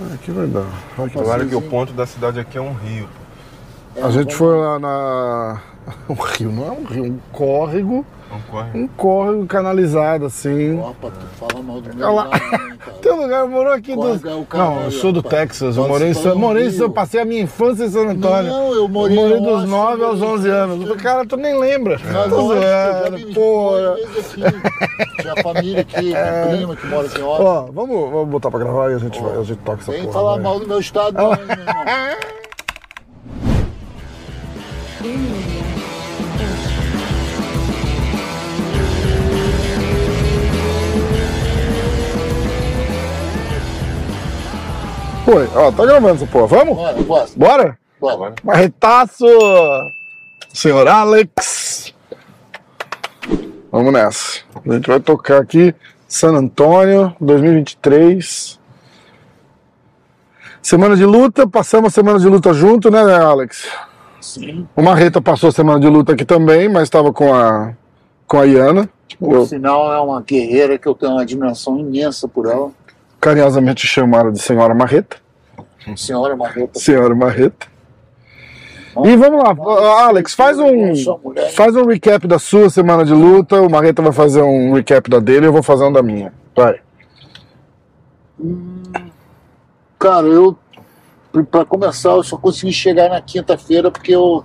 Ah, aqui vai dar. Aqui. Claro que o ponto da cidade aqui é um rio. A gente foi lá na. Um rio, não é um rio, um córrego. Não corre. Um córrego canalizado, assim. Opa, tu fala mal do meu Olha lá. lado, né, lugar, eu moro aqui do. É caralho, Não, eu sou do rapaz. Texas. Eu morei em San... morei. San... Passei a minha infância em San Antônio. Não, eu morei em dos Austin, 9 aos eu- 11 anos. Eu Cara, tu nem lembra. Tô eu zoando, porra. Tinha família aqui, minha prima que mora aqui. Ó, vamos, vamos botar pra gravar e a gente, vai, a gente toca essa Vem porra. falar vai. mal do meu estado, não, meu irmão. Oi, ó, tá gravando essa porra. Vamos? Bora, bora. Bora? bora. Marretaço! Senhor Alex. Vamos nessa. A gente vai tocar aqui San Antônio 2023. Semana de luta, passamos a semana de luta junto, né, Alex? Sim. O Marreta passou a semana de luta aqui também, mas estava com a com a Iana. Por Eu sinal, é uma guerreira que eu tenho uma admiração imensa por ela. carinhosamente chamaram de Senhora Marreta. Senhora Marreta. Senhora Marreta. E vamos lá, Alex, faz um mulher, faz um recap da sua semana de luta. O Marreta vai fazer um recap da dele e eu vou fazer um da minha. Vai. Cara, eu, pra começar, eu só consegui chegar na quinta-feira porque eu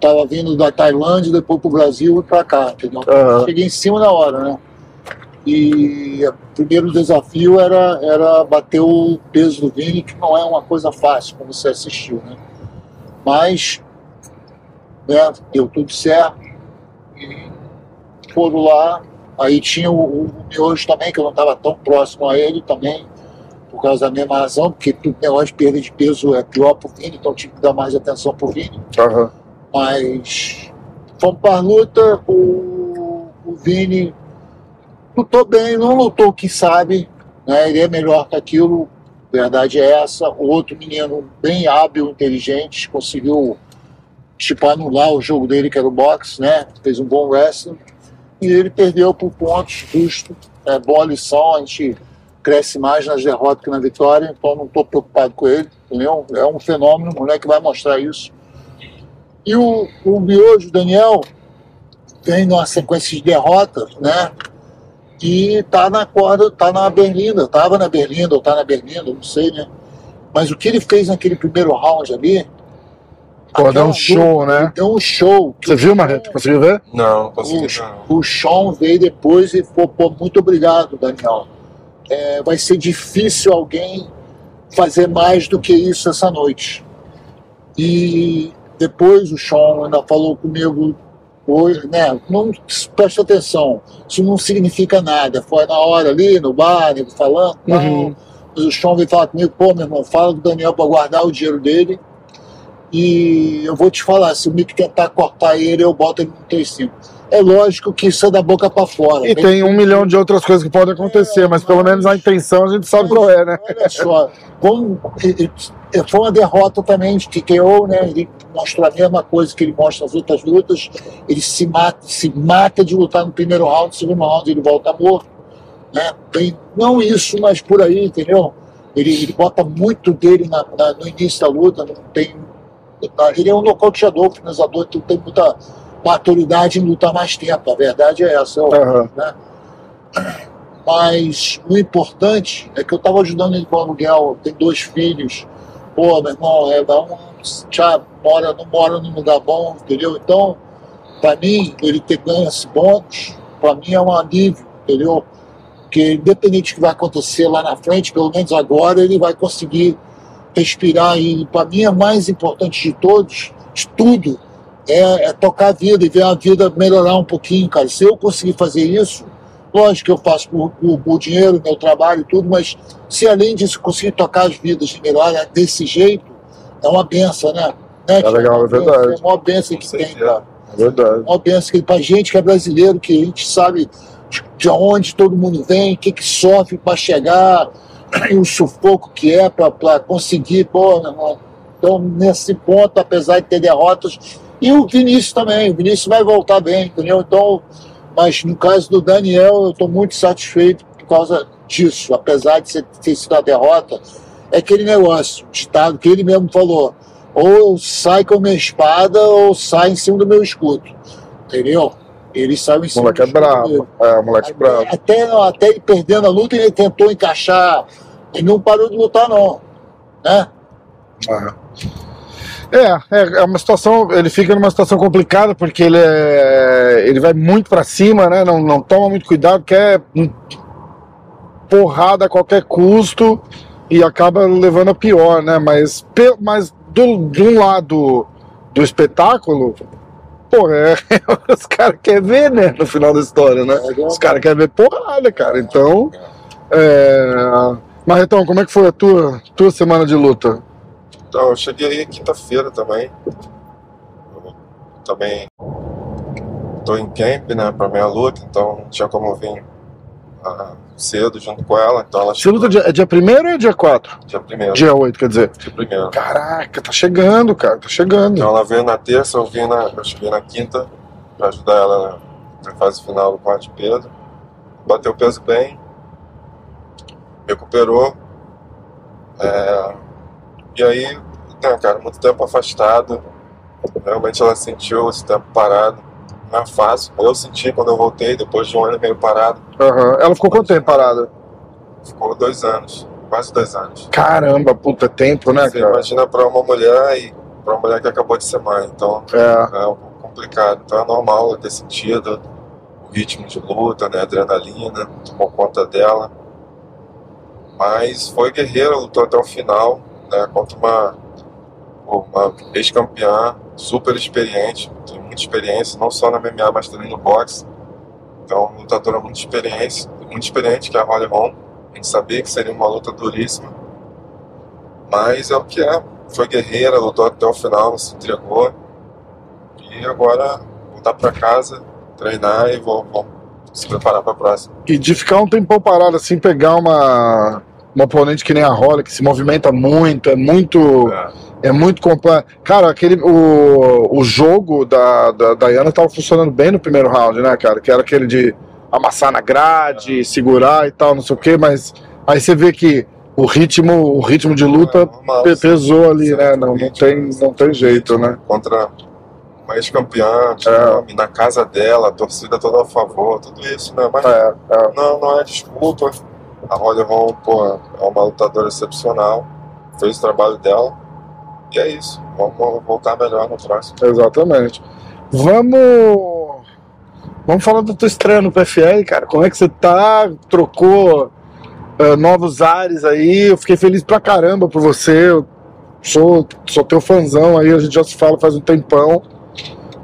tava vindo da Tailândia, depois pro Brasil e pra cá, entendeu? Aham. Cheguei em cima da hora, né? E o primeiro desafio era, era bater o peso do Vini, que não é uma coisa fácil, como você assistiu, né? Mas, né, deu tudo certo. E foram lá. Aí tinha o, o Miojo também, que eu não estava tão próximo a ele também, por causa da mesma razão, porque o negócio de perda de peso é pior pro Vini, então tive que dar mais atenção pro Vini. Aham. Mas fomos para a luta, o, o Vini lutou bem, não lutou o que sabe, né? ele é melhor que aquilo, verdade é essa. O outro menino bem hábil, inteligente, conseguiu tipo, anular o jogo dele, que era o boxe, né? fez um bom wrestling, e ele perdeu por pontos, justo, é boa lição, a gente cresce mais nas derrotas que na vitória, então não estou preocupado com ele, entendeu? É um fenômeno, o moleque vai mostrar isso. E o, o Daniel, vem numa sequência de derrotas, né? E tá na corda, tá na Berlinda, tava na Berlinda, ou tá na Berlinda, não sei, né? Mas o que ele fez naquele primeiro round ali. Pô, deu um show, luta, né? Deu um show. Você viu, Marreta? Conseguiu ver? Não, não consegui O, não. o Sean veio depois e falou, pô, muito obrigado, Daniel. É, vai ser difícil alguém fazer mais do que isso essa noite. E depois o Sean ainda falou comigo hoje, né? Não presta atenção, isso não significa nada. Foi na hora ali, no bar, falando, não. Uhum. Mas o Sean veio falar comigo, pô, meu irmão, fala do Daniel para guardar o dinheiro dele. E eu vou te falar, se o Mick tentar cortar ele, eu boto ele no 3-5. É lógico que isso é da boca para fora. E tem um milhão de outras coisas que podem acontecer, mas pelo menos a intenção a gente sabe qual é, né? Olha só, como, foi uma derrota também de TKO, né? Ele mostrou a mesma coisa que ele mostra nas outras lutas. Ele se mata, se mata de lutar no primeiro round, no segundo round ele volta morto. Né? Tem, não isso, mas por aí, entendeu? Ele, ele bota muito dele na- na- no início da luta, não tem. Ele é um nocauteador, finalizador, então tem muita maturidade em lutar mais tempo. A verdade é essa. Aham. né? Mas o importante é que eu estava ajudando ele com o aluguel, tem dois filhos. Pô, meu irmão, é, um, já mora, não mora num lugar bom, entendeu? Então, para mim, ele ter ganho esse bônus, para mim é um alívio, entendeu? Porque independente do que vai acontecer lá na frente, pelo menos agora ele vai conseguir respirar. E para mim é mais importante de todos, de tudo, é, é tocar a vida e ver a vida melhorar um pouquinho, cara. Se eu conseguir fazer isso, lógico que eu faço por, por, por dinheiro, meu trabalho e tudo, mas se além disso conseguir tocar as vidas e melhorar desse jeito, é uma benção, né? né Tiago? legal, é verdade. É uma benção que tem, cara É verdade. uma benção que pra gente que é brasileiro, que a gente sabe de- de onde todo mundo vem, o que, que sofre para chegar, e o sufoco que é para conseguir, pô, meu irmão. Então, nesse ponto, apesar de ter derrotas, e o Vinícius também, o Vinícius vai voltar bem, entendeu? Então, mas no caso do Daniel, eu estou muito satisfeito por causa disso, apesar de ter sido a derrota, é aquele negócio, o ditado que ele mesmo falou: ou eu saio com a minha espada ou sai em cima do meu escudo. Entendeu? Ele saiu em cima Moleque é do dele. brabo. É, moleque brabo. Até, até ele perdendo a luta, ele tentou encaixar. Ele não parou de lutar, não. Né? É, é, é uma situação. Ele fica numa situação complicada porque ele é, ele vai muito pra cima, né? Não, não toma muito cuidado, quer porrada a qualquer custo e acaba levando a pior, né? Mas, mas do, de um lado do espetáculo, pô, é, os caras querem ver, né? No final da história, né? Os caras querem ver porrada, cara. Então, é... Marretão, como é que foi a tua, tua semana de luta? Então, eu cheguei aí quinta-feira também. Eu também tô em camp, né, pra minha luta, então não tinha como vir ah, cedo junto com ela. Então ela Você luta dia, é dia 1 ou é dia 4? dia primeiro. Dia 8, quer dizer. Dia primeiro. Caraca, tá chegando, cara, tá chegando. Então ela veio na terça, eu vim na. Eu cheguei na quinta pra ajudar ela na fase final do quarto de peso. Bateu o peso bem, recuperou. É, e aí, né, cara, muito tempo afastado. Realmente ela sentiu esse tempo parado. Não é fácil. Eu senti quando eu voltei, depois de um ano meio parado. Aham. Ela ficou quanto tempo parada? Ficou dois anos, quase dois anos. Caramba, puta tempo, né, Você cara? imagina pra uma mulher e pra uma mulher que acabou de ser mãe. Então É, é um pouco complicado. Então é normal ter sentido o ritmo de luta, né? Adrenalina, tomou conta dela. Mas foi guerreira, lutou até o final, né? Contra uma, uma ex-campeã super experiente, tem muita experiência, não só na MMA, mas também no boxe. Então, uma lutadora muito experiente, muito experiente, que é a Holly Holm. A gente sabia que seria uma luta duríssima. Mas é o que é. Foi guerreira, lutou até o final, não se entregou. E agora voltar para casa, treinar e vou, vou se preparar para a próxima. E de ficar um tempão parado assim, pegar uma, uma oponente que nem a Holly, que se movimenta muito, é muito. É, É muito complexo. Cara, aquele, o, o jogo da, da Diana tava funcionando bem no primeiro round, né, cara? Que era aquele de amassar na grade, segurar e tal, não sei o quê, mas aí você vê que o ritmo, o ritmo de luta é normal, pesou ali, né? Não, não, tem, não tem jeito, né? Contra uma ex-campeã, É. nome, na casa dela, a torcida toda a favor, tudo isso, né? Mas É, é. não, não é desculpa. A Holly Holm, pô, é uma lutadora excepcional, fez o trabalho dela. E é isso. Vamos voltar melhor no próximo. Exatamente. Vamos. Vamos falar da tua estreia no PFL, cara. Como é que você tá? Trocou eh, novos ares aí. Eu fiquei feliz pra caramba por você. Eu sou, sou teu fãzão aí, a gente já se fala faz um tempão.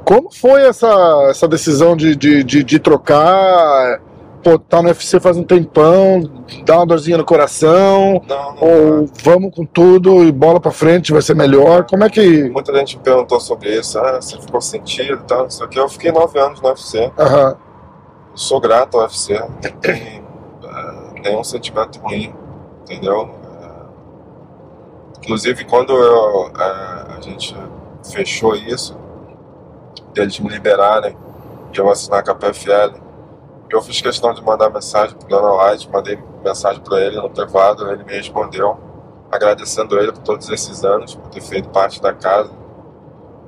Como foi essa, essa decisão de, de, de, de trocar? Pô, tá no UFC faz um tempão, dá uma dorzinha no coração. Não, não. Ou vamos com tudo e bola pra frente, vai ser melhor. Como é que. Muita gente me perguntou sobre isso. Ah, você ficou sentido e tal, não sei o que. Eu fiquei nove anos no UFC. Eu sou grato ao UFC. Não tem ah, nenhum sentimento ruim, entendeu? Ah, inclusive, quando eu, ah, a gente fechou isso, deles me liberarem e eu assinar com a PFL, eu fiz questão de mandar mensagem pro Dana White, mandei mensagem para ele no privado, ele me respondeu, agradecendo ele por todos esses anos, por ter feito parte da casa.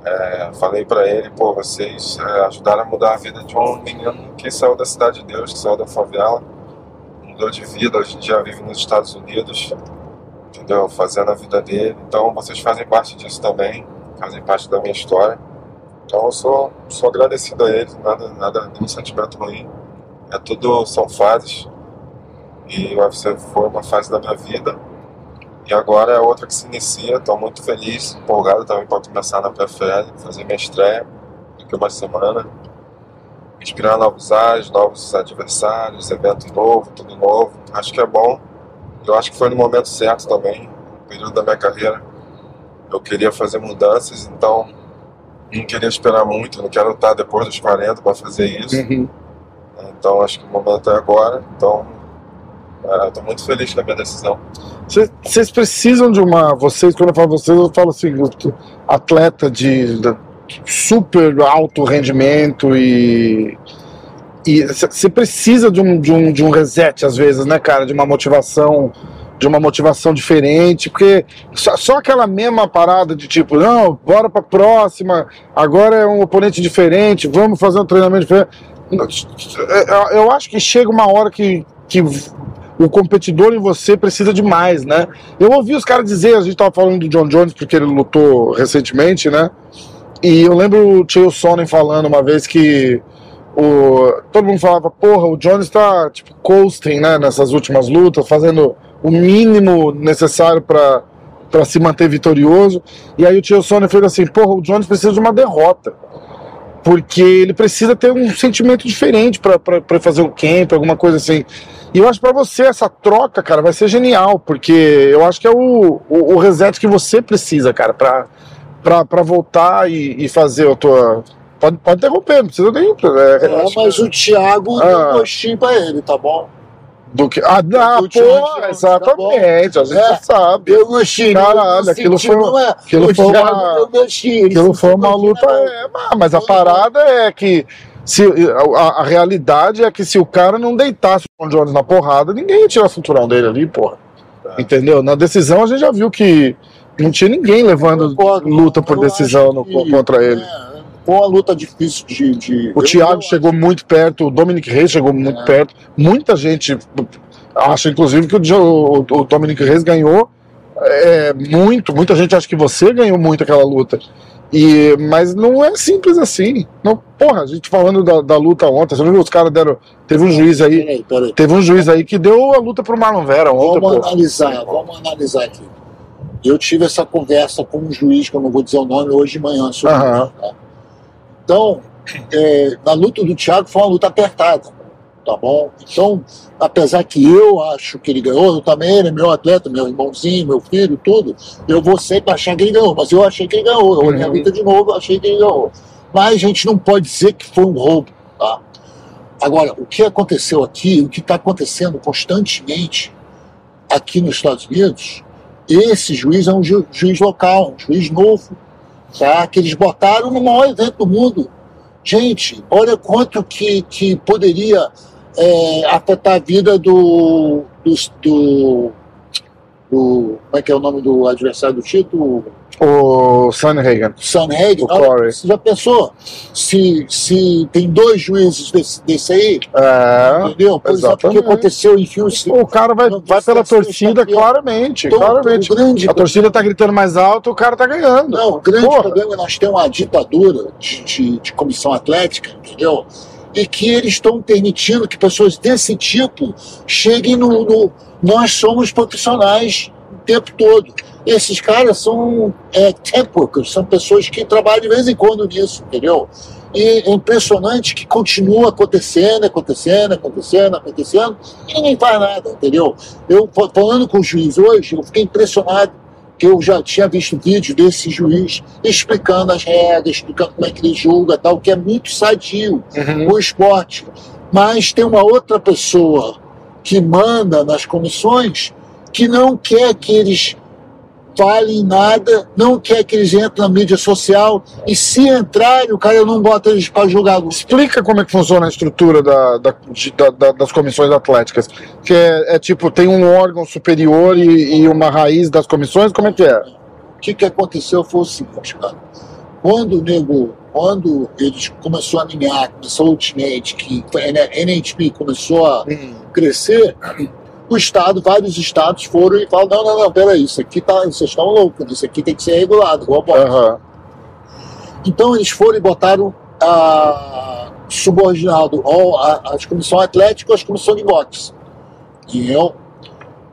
É, falei para ele, pô, vocês é, ajudaram a mudar a vida de um menino que saiu da cidade de Deus, que saiu da favela, mudou de vida, hoje em dia vive nos Estados Unidos, entendeu? Fazendo a vida dele. Então vocês fazem parte disso também, fazem parte da minha história. Então eu sou, sou agradecido a eles, nada, nada, nenhum sentimento ruim. É tudo, são fases. E o UFC foi uma fase da minha vida. E agora é outra que se inicia. Estou muito feliz, empolgado também para começar na PFL, fazer minha estreia daqui uma semana. Inspirar novos ares, novos adversários, evento novo, tudo novo. Acho que é bom. Eu acho que foi no momento certo também, no período da minha carreira. Eu queria fazer mudanças, então não queria esperar muito, não quero estar depois dos 40 para fazer isso. Uhum. Então acho que o momento é agora. Então estou muito feliz com a minha decisão. Cê- Vocês precisam de uma. Vocês, quando eu falo vocês, eu falo assim, atleta de, de super alto rendimento e. e você precisa de um, de, um, de um reset às vezes, né, cara? De uma motivação de uma motivação diferente, porque só, só, aquela mesma parada de tipo, não, bora pra próxima, agora é um oponente diferente, vamos fazer um treinamento diferente. Eu acho que chega uma hora que, que o competidor em você precisa de mais, né? Eu ouvi os caras dizer, a gente tava falando do John Jones porque ele lutou recentemente, né? E eu lembro o Chael Sonnen falando uma vez que o, todo mundo falava, porra, o Jones tá tipo coasting, né, nessas últimas lutas, fazendo o mínimo necessário para para se manter vitorioso. E aí o Tio Sônia fez assim: porra, o Jones precisa de uma derrota. Porque ele precisa ter um sentimento diferente para fazer o camp, alguma coisa assim. E eu acho para você essa troca, cara, vai ser genial, porque eu acho que é o, o, o reset que você precisa, cara, para voltar e, e fazer a tua. Pode, pode interromper, não precisa nem. É, é mas o Thiago ah. deu um gostinho pra ele, tá bom? Do que. Ah, não, pô, exatamente, tá a gente é, sabe. Eu gostei. Caralho, aquilo foi, é, aquilo foi uma. Aquilo foi uma luta. É, mas a parada é que. Se, a, a, realidade é que se o cara não deitasse o John Jones na porrada, ninguém ia tirar o cinturão dele ali, porra. É. Entendeu? Na decisão a gente já viu que não tinha ninguém levando luta por decisão no, que, contra ele. É, foi uma luta difícil de. de... O Thiago chegou muito perto, o Dominic Reis chegou muito é. perto. Muita gente acha, inclusive, que o, o, o Dominic Reis ganhou é, muito. Muita gente acha que você ganhou muito aquela luta. E, mas não é simples assim. Não, porra, a gente falando da, da luta ontem, você viu os caras deram. Teve um juiz aí. Peraí, peraí. Teve um juiz aí que deu a luta pro Marlon Vera ontem. Vamos analisar, vamos analisar aqui. Eu tive essa conversa com um juiz, que eu não vou dizer o nome, hoje de manhã sobre uhum. isso, tá? Então, é, na luta do Thiago foi uma luta apertada, tá bom? Então, apesar que eu acho que ele ganhou, eu também, ele é meu atleta, meu irmãozinho, meu filho, tudo, eu vou sempre achar que ele ganhou, mas eu achei que ele ganhou, eu olhei a luta de novo, achei que ele ganhou. Mas a gente não pode dizer que foi um roubo, tá? Agora, o que aconteceu aqui, o que está acontecendo constantemente aqui nos Estados Unidos, esse juiz é um ju juiz local, um juiz novo, tá? que eles botaram no maior evento do mundo. Gente, olha quanto que, que poderia é, afetar a vida do, do, do, do, Como é que é o nome do adversário do título? O Sanhagen. Sanhagen. Você já pensou se, se tem dois juízes desse, desse aí? É, entendeu? Por exatamente. exemplo, o que aconteceu em Houston. O cara vai, vai pela torcida claramente. Claramente. Grande, a torcida tá gritando mais alto, o cara tá ganhando. Não, o grande Porra. problema é nós temos uma ditadura de, de, de comissão atlética, entendeu? E que eles estão permitindo que pessoas desse tipo cheguem no, no. Nós somos profissionais o tempo todo esses caras são é, temp workers, são pessoas que trabalham de vez em quando nisso, entendeu? E é impressionante que continua acontecendo, acontecendo, acontecendo, acontecendo, e ninguém faz nada, entendeu? Eu, falando com o juiz hoje, eu fiquei impressionado que eu já tinha visto vídeo desse juiz explicando as regras, explicando como é que ele julga tal, que é muito sadio uhum. o esporte. Mas tem uma outra pessoa que manda nas comissões que não quer que eles falem nada, não quer que eles entrem na mídia social, e se entrarem, o cara não bota eles para julgar. Explica como é que funciona a estrutura da, da, da, das comissões atléticas. Que é, é, tipo, tem um órgão superior e, e, uma raiz das comissões, como é que é? O que, que aconteceu foi o seguinte, cara. Quando o nego, quando eles começou a alinhar, começou o Ultimate, que a NHP começou a hum. crescer, o Estado, vários estados foram e falaram, não, não, não, peraí, isso aqui tá, vocês estão loucos, isso aqui tem que ser regulado, igual uhum. Então eles foram e botaram a, subordinado ao, a, as comissões atléticas às comissões de boxe. Entendeu?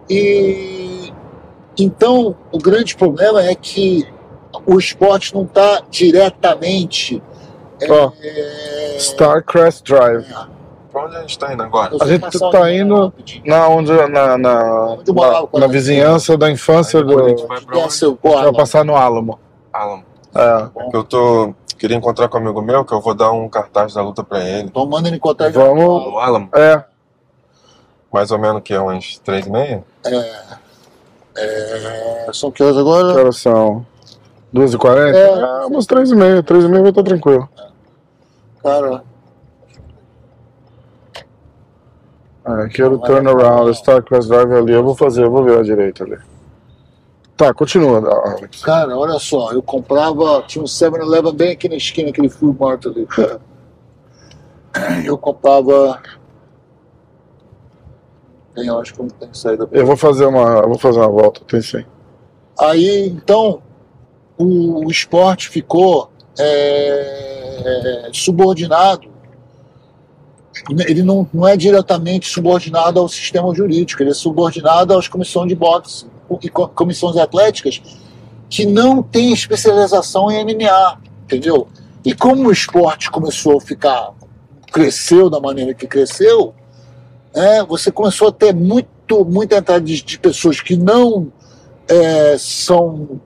E então o grande problema é que o esporte não está diretamente. Oh, é, Star Drive. É, Pra onde a gente tá indo agora? A gente tá, tá indo na, onde, na, na, na, na vizinhança da infância do. A gente vai, pra onde? vai passar no Álamo. Álamo. É. é eu tô. Queria encontrar com um amigo meu que eu vou dar um cartaz da luta pra ele. Então manda ele encontrar Vamos. No Álamo? É. Mais ou menos que é uns três e meia? É. é... São que horas agora? Que horas são? 2h40? É, é umas 3 e meia. 3 e meia vai estar tranquilo. Cara. É, aqui era o turnaround, Star Cross Drive ali. Eu vou fazer, eu vou ver a direita ali. Tá, continua, Alex. Cara, olha só, eu comprava, tinha um 7-Eleven bem aqui na esquina, aquele Food Mart ali. Eu comprava. Tem, eu acho que não tem saída. Eu vou fazer uma, eu vou fazer uma volta, tem sim. Aí, então, o, o esporte ficou é, subordinado. Ele não, não é diretamente subordinado ao sistema jurídico, ele é subordinado às comissões de boxe e co- comissões atléticas que não têm especialização em MMA, entendeu? E como o esporte começou a ficar, cresceu da maneira que cresceu, né, você começou a ter muito, muita entrada de, de pessoas que não é, são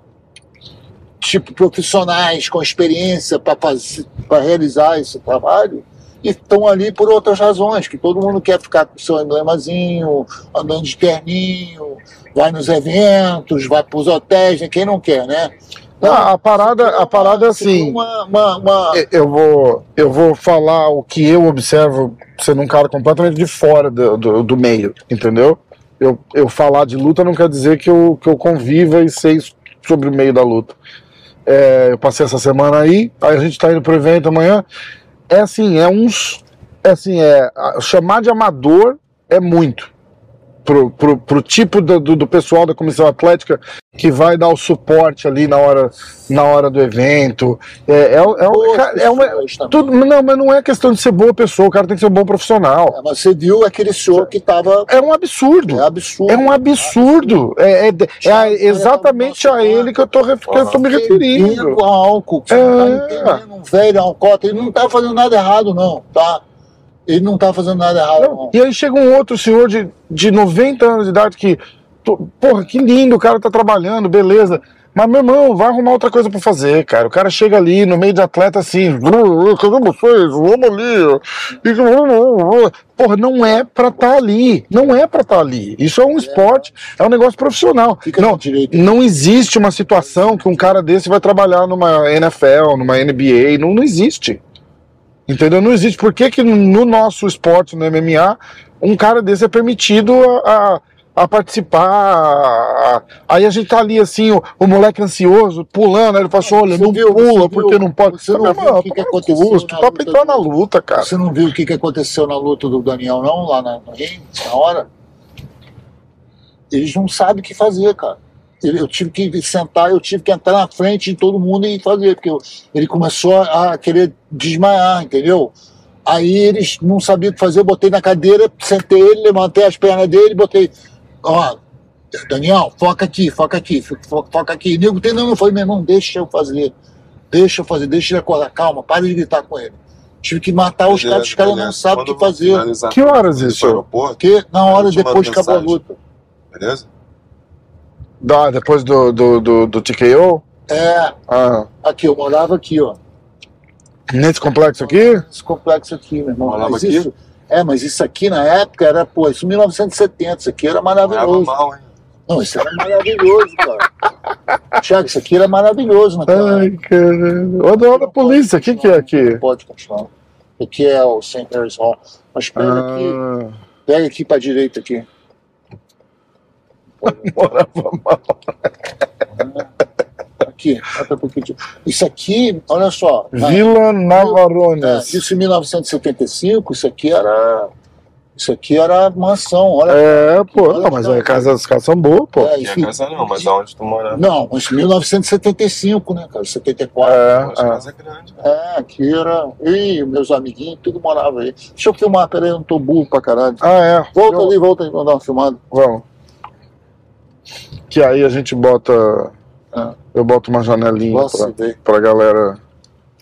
tipo profissionais com experiência para realizar esse trabalho e estão ali por outras razões, que todo mundo quer ficar com seu emblemazinho, andando de terninho, vai nos eventos, vai para os hotéis, né? quem não quer, né? Não, a parada, a parada é assim. Uma, uma, uma- Eu vou, eu vou falar o que eu observo sendo um cara completamente de fora do, do, do meio, entendeu? Eu, eu falar de luta não quer dizer que eu, que eu conviva e sei sobre o meio da luta. É, eu passei essa semana aí, aí a gente tá indo pro evento amanhã. É assim, é uns. É assim, é. Chamar de amador é muito. Pro, pro, pro tipo do, do, pessoal da comissão atlética que vai dar o suporte ali na hora, na hora do evento. É, é, é, um- boas é uma, tudo, não, mas não é questão de ser boa pessoa, o cara tem que ser um bom profissional. É, mas você viu aquele senhor que estava É um absurdo. é absurdo. É um absurdo. É, é, é a- exatamente a ele que eu tô, que eu tô me referindo. Bebendo álcool, que não É. tá um velho alcoólatra, ele não tá fazendo nada errado, não, tá? Ele não tá fazendo nada errado, Não. E aí chega um outro senhor de, de 90 anos de idade que, porra, que lindo, o cara tá trabalhando, beleza. Mas, meu irmão, vai arrumar outra coisa pra fazer, cara. O cara chega ali no meio de atleta assim, "Uh, cadê vocês? Vamos ali. ó." E, uh, uh, Porra, não é pra estar ali. Não é pra estar ali. Isso é um esporte, é um negócio profissional. Não, não existe uma situação que um cara desse vai trabalhar numa NFL, numa NBA. Não, não existe. Entendeu? Não existe. Por que, que no nosso esporte, no MMA, um cara desse é permitido a, a, a participar? a- aí a gente tá ali assim, o, o moleque ansioso, pulando, aí ele fala assim, olha, Você não viu- pula porque viu- não pode. você não viu o que que aconteceu tu na tá pra entrar na do- luta, cara. Você não viu o que, que aconteceu na luta do Daniel, não, lá na, no ringue, na hora? Eles não sabem o que fazer, cara. Eu tive que sentar, eu tive que entrar na frente de todo mundo e fazer, porque eu- ele começou a querer desmaiar, entendeu? Aí eles não sabiam o que fazer, eu botei na cadeira, sentei ele, levantei as pernas dele, botei, ó, Daniel, foca aqui, foca aqui, fo- foca aqui. E nego tem, não, não foi, meu irmão, deixa eu fazer, deixa eu fazer, deixa ele acordar, calma, para de gritar com ele. Tive que matar os caras, os caras não sabem o que fazer. Que horas isso? Porque na hora, depois que acabou a luta. beleza? Dá, depois do, do, do, do TKO? É, Ah, aqui, eu morava aqui, ó. nesse complexo aqui? Esse complexo aqui, meu irmão. Morava Mas aqui? isso, é, mas isso aqui na época era, pô, isso em 1970, isso aqui era Morava maravilhoso. mal, hein? Não, isso era maravilhoso, cara. Tiago, isso aqui era maravilhoso naquela Ai, caralho. Olha, olha a polícia, o que, que é aqui? Pode continuar. Aqui é o St. Mary's Hall. Mas pega aqui, Ah, pega aqui pra direita aqui. Morava mal. Aqui, bota um pouquinho. Isso aqui, olha só. na- Vila É, Navarones. isso em 1975, isso aqui era. Isso aqui era mansão, olha. É, pô, não, mas a casa dos caras são boas, pô. É, a casa não, mas aonde tu morava? Não, mas 1975, né, cara? 74. É, Pô, a casa é grande, velho. É, aqui era. E meus amiguinhos, tudo morava aí. Deixa eu filmar, peraí, eu não tô burro pra caralho. Ah, é. Volta Eu- ali, volta ali, vou dar uma filmada. Vamos. Que aí a gente bota. Ah. Eu boto uma janelinha Gosto pra, de ver. pra galera.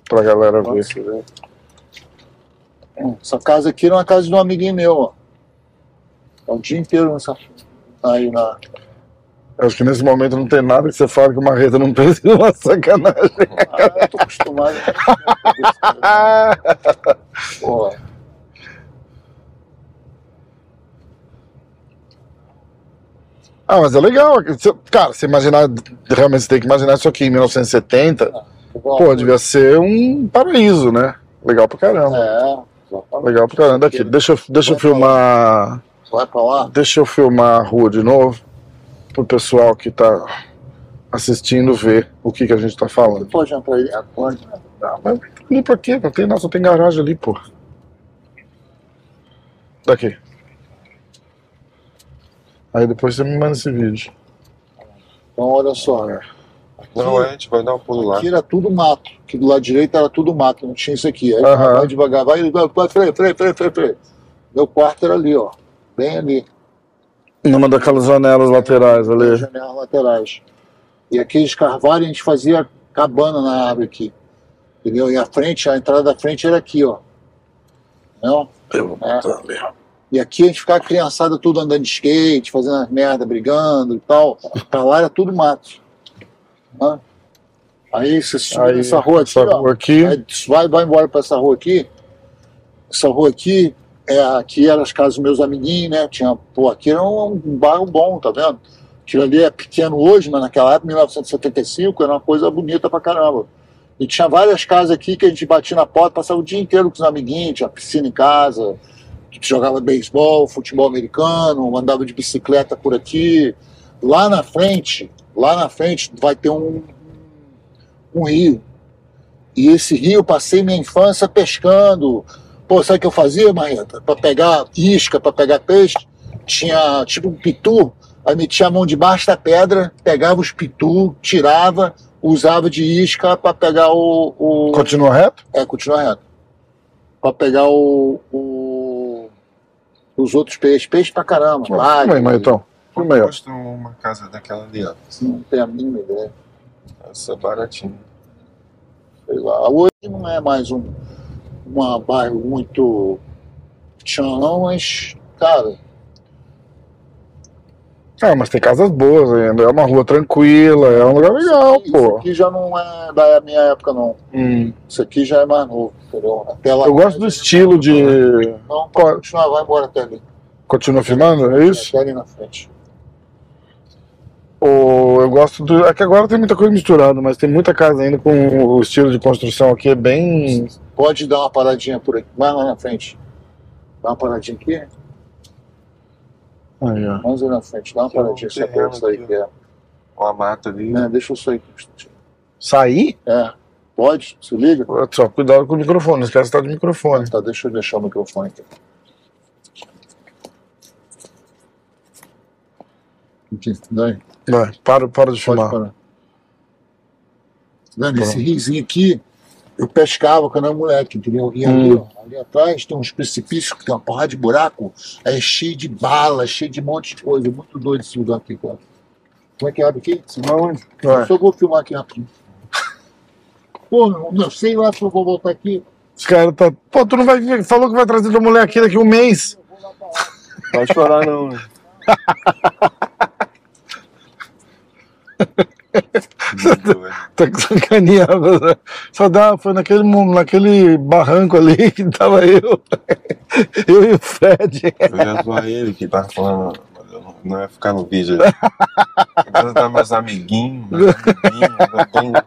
Pra galera ver. ver. Hum, Essa casa aqui era uma casa de um amiguinho meu, ó. É o dia inteiro nessa. Aí na. Eu Acho que nesse momento não tem nada que você fale que uma reta não de uma sacanagem. Ah, eu tô acostumado. Ah, ah, mas é legal. Você- Cara, você imaginar. Realmente você tem que imaginar isso aqui em 1970. Pô, devia ser um paraíso, né? Legal pra caramba. É, exatamente. Legal pra caramba. Daqui, deixa, eu- deixa eu filmar. Vai pra lá. Deixa eu filmar a rua de novo, pro pessoal que tá assistindo ver o que, que a gente tá falando. Pode entrar aí. É, Pode. Não, mas ali por quê? Não tem nada, só tem garagem ali, pô. Daqui. Aí depois você me manda esse vídeo. Então, olha só. Não, a gente vai dar um pulo lá. Aqui era tudo mato. Aqui do lado direito era tudo mato, não tinha isso aqui. Aí Aham. vai devagar, vai, vai, vai, freio, freio, freio, freio, freio. Meu quarto era ali, ó. Bem ali. Numa daquelas janelas laterais ali. janelas laterais. E aqueles carvalhos a gente fazia cabana na árvore aqui. Entendeu? E a frente, a entrada da frente era aqui, ó. Não? Eu vou É. ali. E aqui a gente ficava criançada tudo andando de skate, fazendo as merda, brigando e tal. Pra lá era tudo mato. Aí você Aí, essa rua aqui, essa ó. rua aqui. Vai, vai embora pra essa rua aqui. Essa rua aqui, é, aqui eram as casas dos meus amiguinhos, né? Tinha, pô, aqui era um, um bairro bom, tá vendo? Aquilo ali é pequeno hoje, mas naquela época, 1975, era uma coisa bonita pra caramba. E tinha várias casas aqui que a gente batia na porta, passava o dia inteiro com os amiguinhos, tinha piscina em casa, a gente jogava beisebol, futebol americano, andava de bicicleta por aqui. Lá na frente, lá na frente vai ter um, um rio. E esse rio eu passei minha infância pescando. Pô, sabe o que eu fazia, Marreta? Para pegar isca, para pegar peixe, tinha tipo um pitu, aí metia a mão debaixo da pedra, pegava os pitu, tirava, usava de isca para pegar o, o. Continua reto? É, continua reto. Para pegar o, o- os outros peixes. Peixe pra caramba. Filma Vale, aí, Maitão. Filma aí. Custa uma casa daquela ali, ó. Não tenho a mínima ideia. Essa é baratinha. sei lá. Hoje não é mais um uma bairro muito tchan, não, mas, cara, Ah, mas tem casas boas ainda. É uma rua tranquila, é um lugar legal, isso pô. aqui já não é da minha época, não. Hum. Isso aqui já é mais novo, entendeu? Até lá Eu gosto do estilo de. Não, pode continuar, vai embora até ali. Continua filmando? É isso? Até ali na frente. Ou eu gosto do. É que agora tem muita coisa misturada, mas tem muita casa ainda com o estilo de construção aqui, é bem. Pode dar uma paradinha por aqui, vai lá na frente. Dá uma paradinha aqui, Aí, ó. vamos ali na frente, dá uma um paradinha só pra terreno eu sair aqui. É. Uma mata ali. Né, deixa eu sair aqui um instantinho. Sair? É, pode? Se liga? Só cuidado com o microfone, não esquece de estar de microfone. Tá, deixa eu deixar o microfone aqui. Aqui, daí, Vai, para, para de pode filmar. Tá vendo? Esse riozinho aqui, eu pescava quando era moleque, entendeu? E ali, Hum. ó, ali atrás tem uns precipícios que tem uma porrada de buraco, é cheio de bala, cheio de um monte de coisa. Muito doido esse lugar aqui, cara. Como é que abre aqui? Vai. Eu só vou filmar aqui rapidinho. Pô, não, sei lá se eu vou voltar aqui. Os caras tá. Pô, tu não vai. vir- Falou que vai trazer tua mulher aqui daqui um mês. Pode chorar não, né? Muito doido. Tá sacaneando. né? Só dá, foi naquele, naquele barranco ali que tava eu. Eu e o Fred. Eu já zoar ele que tava falando, não, não ia ficar no vídeo. Vou dar meus amiguinhos, meus amiguinhos, eu amiguinhos.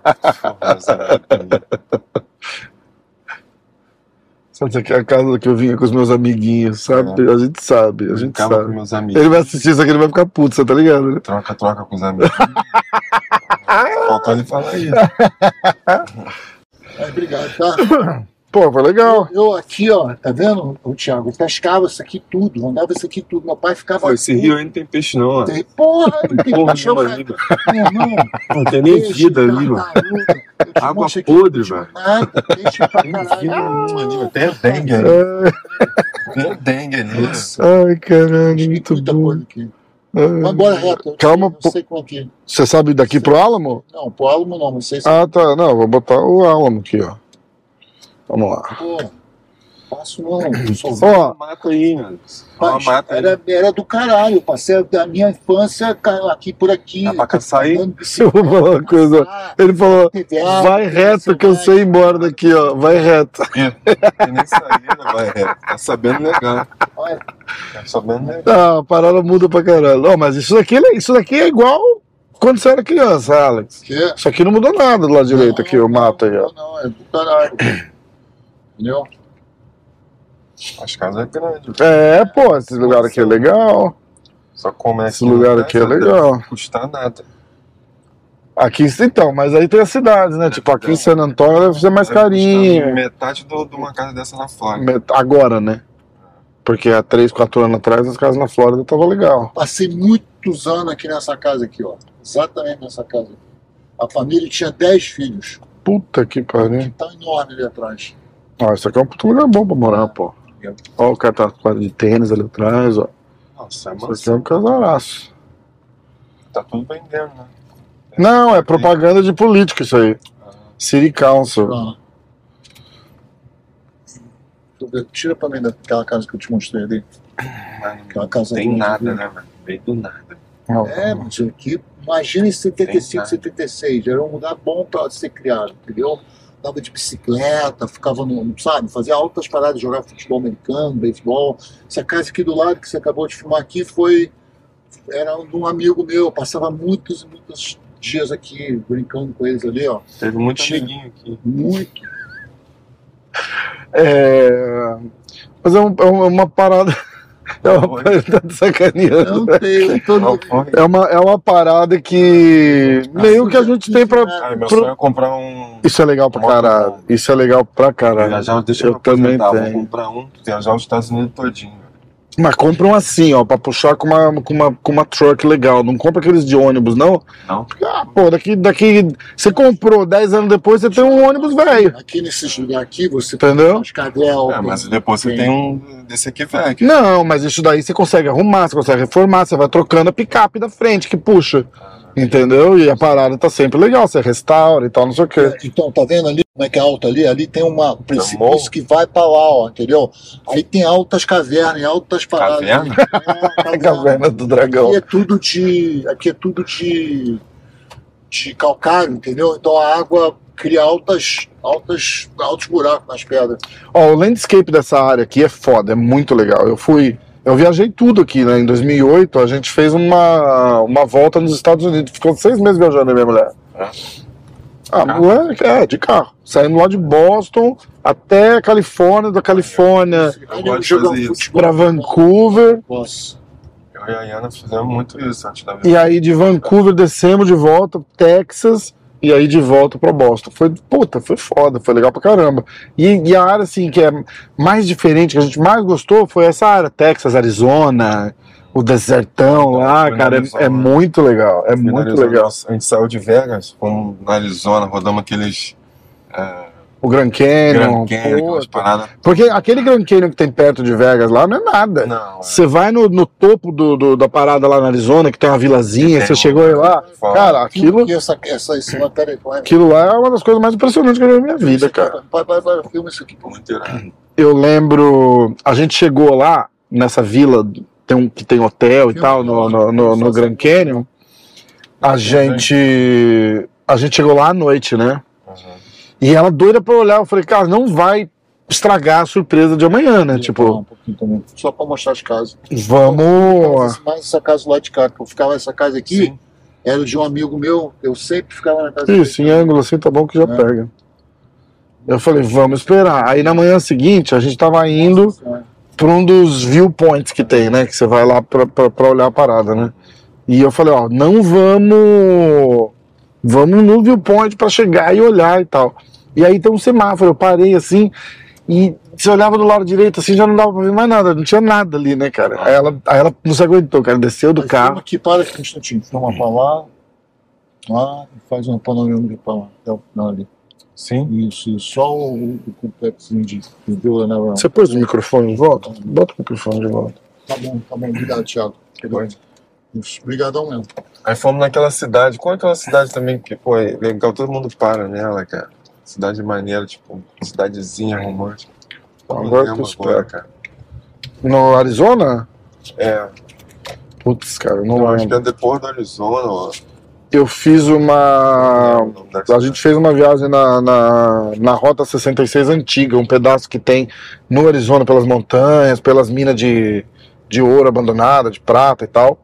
Sabe aqui é a casa que eu vinha com os meus amiguinhos, sabe? A gente sabe, a gente com sabe. Ele vai assistir isso aqui, ele vai ficar puto, você tá ligado, né? Troca, troca com os amigos. Faltou ele falar isso. É, obrigado, tá? Pô, foi legal. Eu aqui, ó, tá vendo, o Thiago? Eu pescava isso aqui tudo, andava isso aqui tudo. Meu pai ficava. Pô, esse rio aí não tem peixe não, ó. Tem- Porra, não tem Porra peixe, eu- nenhuma ali. Meu irmão, Não tem nem peixe, vida ali, mano. eu Água podre, não velho. Nada, peixe pra Tem vida caralho. Tem dengue ali. Tem dengue ali. Ai, caralho, muito bom. coisa aqui. Vai embora reto. eu Calma, sei- Eu sei é que. Você sabe daqui pro Álamo? Não, pro Álamo não, não sei se. Ah, tá. Não, vou botar o Álamo aqui, ó. Vamos lá. Pô, faço não. Sou Ó, Uma mata aí, mano. Uma Mas mata aí. era, era do caralho. Eu passei da minha infância aqui por aqui. Dá pra caçar aí? eu vou falar uma coisa. Ele falou, vai reto que eu sei ir embora daqui, ó. Vai reto. Tem nem saída, vai. é. Tá sabendo legal. Olha, Tá legal. Ah, a parada muda pra caralho. Não, mas isso daqui, isso daqui é igual quando você era criança, Alex. que é? Isso aqui não mudou nada do lado direito aqui, o mato aí, ó. Não, não, é do caralho. Entendeu? As casas é grande. É, pô, esse lugar aqui é legal. Só começa. Esse lugar aqui é legal. Não custa nada. Aqui, então, mas aí tem as cidades, né? Tipo, aqui em San Antônio deve ser mais carinho. Metade de uma casa dessa na Flórida. Met- Agora, né? Porque há 3, 4 anos atrás as casas na Flórida estavam legal. Passei muitos anos aqui nessa casa aqui, ó. Exatamente nessa casa. A família tinha 10 filhos. Puta que pariu. Tá enorme ali atrás. Ó, isso aqui é um puto lugar bom pra morar, pô. Ó, o cara tá com quadra de tênis ali atrás, ó. Nossa, é Isso aqui é um casaraço. Tá tudo vendendo, né? Não, é propaganda de política isso aí. City Council. Ah. Tira pra mim daquela casa que eu te mostrei ali. Aquela não casa tem nada, né, mano? Veio do nada. É, mas aqui, imagina em 75, nada. 76, era um lugar bom para ser criado, entendeu? Dava de bicicleta, ficava no, sabe, fazia altas paradas, jogava futebol americano, beisebol. Essa casa aqui do lado que você acabou de filmar aqui foi era de um amigo meu, eu passava muitos e muitos dias aqui brincando com eles ali, ó. Teve muito Tinha. amiguinho aqui. Muito. É... Mas é, um- é uma- parada. É uma parada sacaneando. Não tem todo Qual foi? É uma, é uma parada que meio que a gente tem pra. Ai, meu sonho é comprar um. Isso é legal pra caralho. Isso é legal pra caralho. Viajar, deixa eu eu também aposentar, Vou tenho. comprar um, viajar os Estados Unidos todinho. Mas compra um assim, ó, pra puxar com uma, com uma, com uma truck legal. Não compra aqueles de ônibus, não. Não? Ah, pô, daqui, daqui. Você comprou 10 anos depois, você tem um ônibus velho. Aqui nesses lugares aqui, você Entendeu? tem cadel. É, mas depois você tem um desse aqui, velho. Não, mas isso daí você consegue arrumar, você consegue reformar, você vai trocando a picape da frente que puxa. Entendeu? E a parada tá sempre legal, você restaura e tal, não sei o quê. Então, tá vendo ali como é que é alto ali? Ali tem uma, um precipício que vai pra lá, ó, entendeu? Aí tem altas cavernas, altas paradas. Caverna? É, caverna do dragão. Aqui é tudo de. Aqui é tudo de. de calcário, entendeu? Então a água cria altas, altas, altos buracos nas pedras. Ó, o landscape dessa área aqui é foda, é muito legal. Eu fui. Eu viajei tudo aqui, né? Em 2008, a gente fez uma, uma volta nos Estados Unidos. Ficou seis meses viajando, minha mulher. É. Ah, moleque, é, de carro. Saindo lá de Boston até a Califórnia, da Califórnia pra Vancouver. Nossa. Eu e a Iana fizemos muito isso antes da viagem. E aí de Vancouver descemos de volta, Texas, e aí de volta pra Boston. Foi, puta, foi foda, foi legal pra caramba. E, e a área, assim, que é mais diferente, que a gente mais gostou, foi essa área, Texas, Arizona, o desertão lá, na cara, é, é muito legal, é muito legal. A gente saiu de Vegas, fomos na Arizona, rodamos aqueles. É, O Grand Canyon, Grand Canyon, porque aquele Grand Canyon que tem perto de Vegas lá não é nada. Não, é. Você vai no, no topo do, do- da parada lá na Arizona, que tem uma vilazinha, você chegou aí lá, Foda. cara, aquilo, Que essa, essa, esse é aquilo lá é uma das coisas mais impressionantes que eu vi na minha vida, cara. Vai, vai, vai, filma isso aqui. Muito irado. Eu lembro, a gente chegou lá nessa vila tem um, que tem hotel e Filma tal no, no, no, no Grand Canyon. A gente a gente chegou lá à noite, né? E ela doida pra olhar. Eu falei, cara, não vai estragar a surpresa de amanhã, né? Falar Tipo, um só pra mostrar as casas. vamos. Mais essa casa lá de cá, que eu ficava essa casa aqui, Sim. era de um amigo meu, eu sempre ficava na casa Isso, em ângulo assim tá bom que já É. pega. Eu falei, vamos esperar. Aí na manhã seguinte a gente tava indo dele. para um dos viewpoints que tem, né? Que você vai lá pra- pra pra olhar a parada, né? E eu falei, ó, não vamos. Vamos no viewpoint pra chegar e olhar e tal. E aí tem um semáforo, eu parei assim e você olhava do lado direito assim, já não dava pra ver mais nada, não tinha nada ali, né, cara? Aí ela, aí ela não se aguentou, cara, desceu do Aí carro. aqui, para aqui um instantinho. Filma pra lá, lá, e faz uma panorâmica pra lá, até o final ali. Sim. Isso. Só o, o complexinho de de Vila Nova. Você pôs o microfone de volta? Bota o microfone de volta. Tá bom, tá bom. Obrigado, Thiago. Isso, Obrigadão mesmo. Aí fomos naquela cidade. Qual é aquela cidade também que, pô, é legal, todo mundo para nela, cara. Cidade maneira, tipo, cidadezinha romântica. Não Agora tu agora, espera. cara. No Arizona? É, Putz, cara, eu não eu acho que é depois do Arizona, ó. Eu fiz uma. A gente fez uma viagem na, na, na Rota 66 antiga, um pedaço que tem no Arizona, pelas montanhas, pelas minas de, de ouro abandonada, de prata e tal.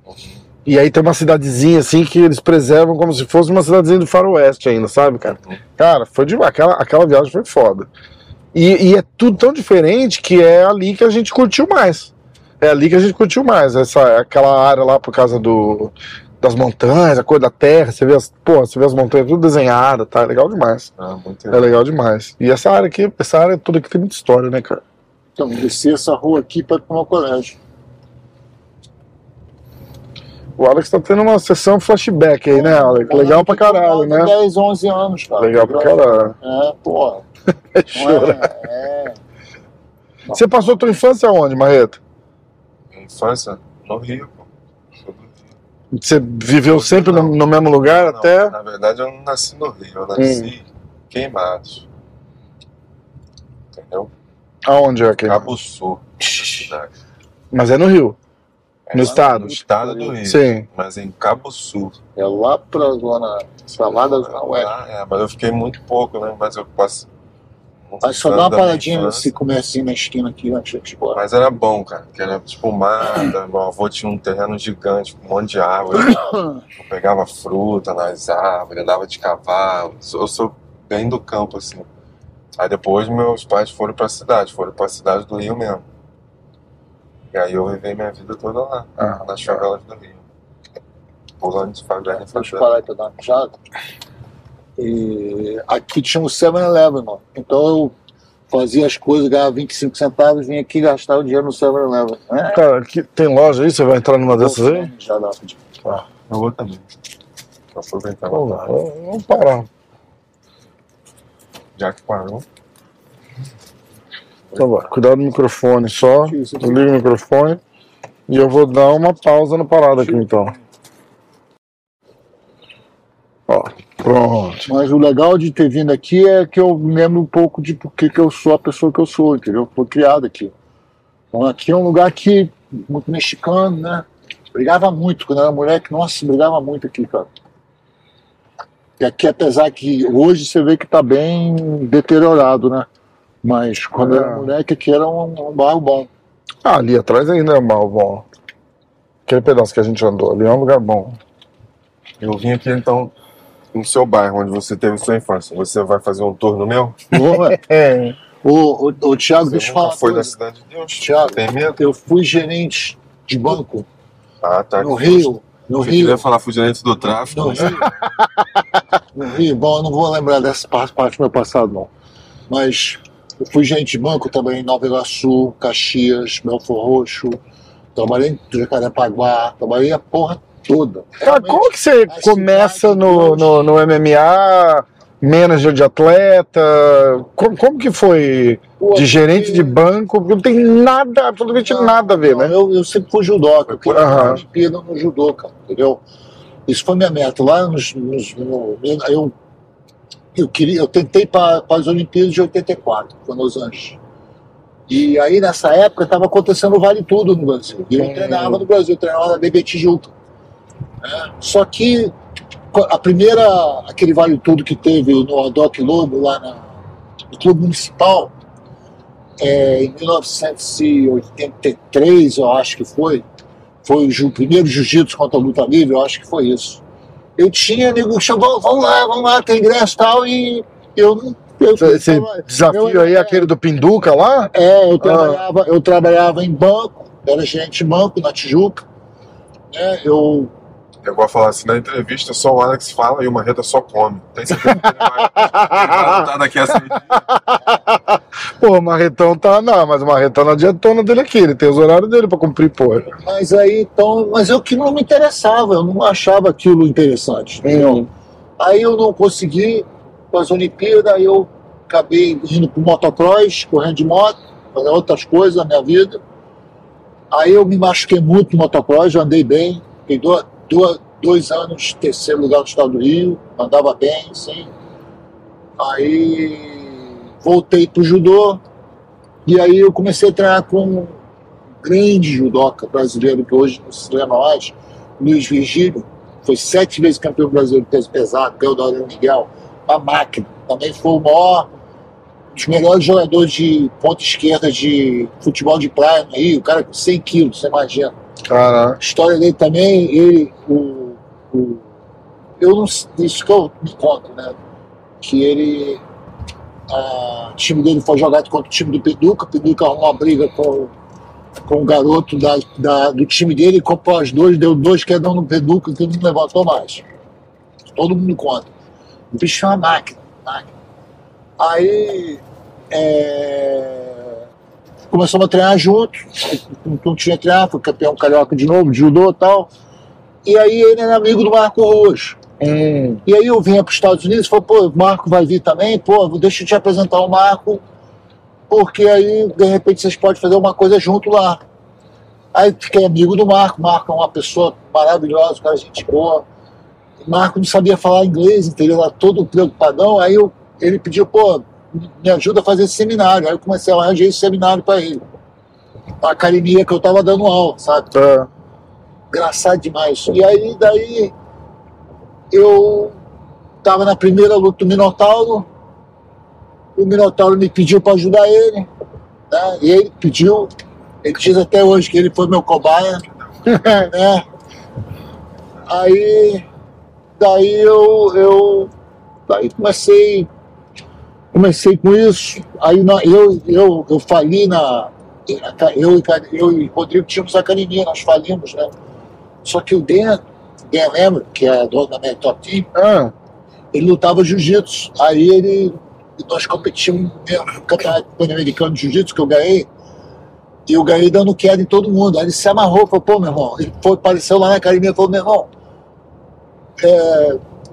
E aí tem uma cidadezinha assim que eles preservam como se fosse uma cidadezinha do faroeste ainda, sabe, cara? Cara, foi de aquela, aquela viagem foi foda. E, e é tudo tão diferente que é ali que a gente curtiu mais. É ali que a gente curtiu mais. Essa, aquela área lá por causa do, das montanhas, a cor da terra, você vê as, pô, você vê as montanhas tudo desenhadas, tá? É legal demais. Ah, muito É legal demais. E essa área aqui, essa área toda aqui tem muita história, né, cara? Então, descer essa rua aqui para ir pro meu colégio. O Alex tá tendo uma sessão flashback aí, né, Alex? Legal pra caralho, né? 10, 11 anos, cara. Legal pra caralho. É, porra. É Não chora. é, é. Você passou tua infância onde, Marreta? Infância no Rio, pô. Rio. Você viveu sempre no, no mesmo lugar Não, até? Na verdade, eu não nasci no Rio, eu nasci queimados. Entendeu? Aonde é aqui? Cabo Sul, na cidade. Mas é no Rio. No lá estado. No estado do Rio. Sim. Mas em Cabo Sul. É lá pra zona. Pra lá da zona oeste. É, mas eu fiquei muito pouco, né? Mas eu passei. Aí só dá uma paradinha infância. nesse comecinho na esquina aqui antes de ir embora. Mas era bom, cara. Que era tipo mata. Meu avô tinha um terreno gigante, com um monte de árvore. Eu pegava fruta nas árvores, andava de cavalo. Eu sou bem do campo, assim. Aí depois meus pais foram pra cidade, foram pra cidade do Rio mesmo. E aí eu vivi minha vida toda lá, Ah, nas favelas do Rio. Pulando de favela em Deixa eu favela. parar dar uma mijada. E aqui tinha um 7-Eleven, mano. Então eu fazia as coisas, ganhava 25 centavos, vinha aqui gastar o dinheiro no 7-Eleven. É, Cara, aqui tem loja aí? Você vai entrar numa dessas aí? mijada rapidinho. Eu vou também. Vou aproveitar. Pô, Vamos parar. Já que parou. Então vai, cuidado do microfone só. Isso aqui. Liga o microfone. E eu vou dar uma pausa na parada aqui então. Ó, pronto. Mas o legal de ter vindo aqui é que eu lembro um pouco de por que eu sou a pessoa que eu sou, entendeu? Fui criado aqui. Então aqui é um lugar que, muito mexicano, né? Brigava muito. Quando era moleque, nossa, brigava muito aqui, cara. E aqui, apesar que hoje você vê que tá bem deteriorado, né? Mas quando eu era É. moleque, aqui era um, um bairro bom. Ah, ali atrás ainda é mal bom. Aquele pedaço que a gente andou ali é um lugar bom. Eu vim aqui então no seu bairro, onde você teve sua infância. Você vai fazer um tour no meu? É. Ô, ô, ô, Thiago, Você deixa eu falar. foi da cidade de Deus? Thiago. Tem medo? Eu fui gerente de banco Ah, tá. no Rio. No Rio. queria falar fugente do tráfico? No né? Rio. no Rio. Bom, eu não vou lembrar dessa parte, parte do meu passado, não. Mas eu fui gerente de banco também em Nova Iguaçu, Caxias, Belfor Roxo. Trabalhei em Jacarepaguá. Trabalhei a porra toda. Cara, como que você começa no, no, no MMA, manager de atleta? Como, como que foi Pô, de gerente de banco? Porque não tem nada, absolutamente Não, nada a ver, não, né? Eu, eu sempre fui judoca, eu queria Olimpíada no judô, cara, entendeu? Isso foi minha meta. Lá nos, nos- no- eu, eu queria, eu tentei para as Olimpíadas de 84, foi em Los Angeles. E aí nessa época estava acontecendo o Vale Tudo no Brasil. E eu Hum. treinava no Brasil, eu treinava na BB Tijuca. né? Só que a primeira, aquele Vale Tudo que teve no Adoc Lobo, lá na- no Clube Municipal, é, em 1983, eu acho que foi, foi o primeiro jiu-jitsu contra a luta livre, eu acho que foi isso. Eu tinha, nego, chamou, vamos lá, vamos lá, tem ingresso e tal, e eu não. Eu, Esse eu- desafio eu- aí, aquele do Pinduca lá? é, eu trabalhava, eu trabalhava em banco, era gerente de banco na Tijuca. Né, eu, Eu vou falar assim, na entrevista só o Alex fala e o Marreta só come. Tem certeza que ele vai, daqui a seis dias? Pô, o Marretão tá. Não, mas o Marretão não adiantona dele aqui, ele tem os horários dele pra cumprir, pô. mas aí então, mas eu que não me interessava, eu não achava aquilo interessante. entendeu? Aí eu não consegui para as Olimpíadas, aí eu acabei indo para motocross, correndo de moto, fazendo outras coisas na minha vida. Aí eu me machuquei muito no motocross, eu andei bem, fiquei do- do- dois anos terceiro lugar no estado do Rio, andava bem, sim. Aí voltei para o judô, e aí eu comecei a treinar com um grande judoca brasileiro, que hoje não se lembra mais, Luiz Virgílio, foi sete vezes campeão brasileiro de peso pesado, Teodoro Miguel, uma máquina. Também foi o maior, um dos melhores jogadores de ponta esquerda de futebol de praia no Rio, o cara com 100 quilos, você imagina. A história dele também, ele, o, o- eu não, isso que eu me conto, né? Que ele o time dele foi jogado contra o time do Peduca. O Peduca arrumou uma briga com, com o garoto da, da- do time dele, comprou as duas, deu dois quedão no Peduca que não levantou mais. Todo mundo conta. O bicho é uma máquina. máquina. Aí é, começamos a treinar juntos. Não, não tinha treinar, foi campeão carioca de novo, de judô e tal. E aí ele era amigo do Marco Ruas. Hum, E aí eu vinha para os Estados Unidos e falei, pô, o Marco vai vir também, pô, deixa eu te apresentar o Marco, porque aí, de repente, vocês podem fazer uma coisa junto lá. Aí fiquei amigo do Marco, o Marco é uma pessoa maravilhosa, cara gente boa. O Marco não sabia falar inglês, entendeu? Era todo preocupadão, aí eu, ele pediu, pô, me ajuda a fazer esse seminário. Aí eu comecei a arranjar esse seminário para ele. A academia que eu estava dando aula, sabe? tá. engraçado demais. E aí, daí, eu tava na primeira luta do Minotauro, o Minotauro me pediu para ajudar ele, né? E ele pediu, ele diz até hoje que ele foi meu cobaia, né? Aí, daí eu, eu daí comecei, comecei com isso, aí na- eu, eu, eu fali na, eu, e eu e Rodrigo tínhamos academia, nós falimos, né? Só que o Dan, Dan Lembro, que é dono da minha Top Team, Ah, ele lutava jiu-jitsu. Aí ele, nós competimos no campeonato pan-americano de jiu-jitsu que eu ganhei. E eu ganhei dando queda em todo mundo. Aí ele se amarrou, falou, pô, meu irmão, ele foi, apareceu lá na academia e falou, meu irmão, é,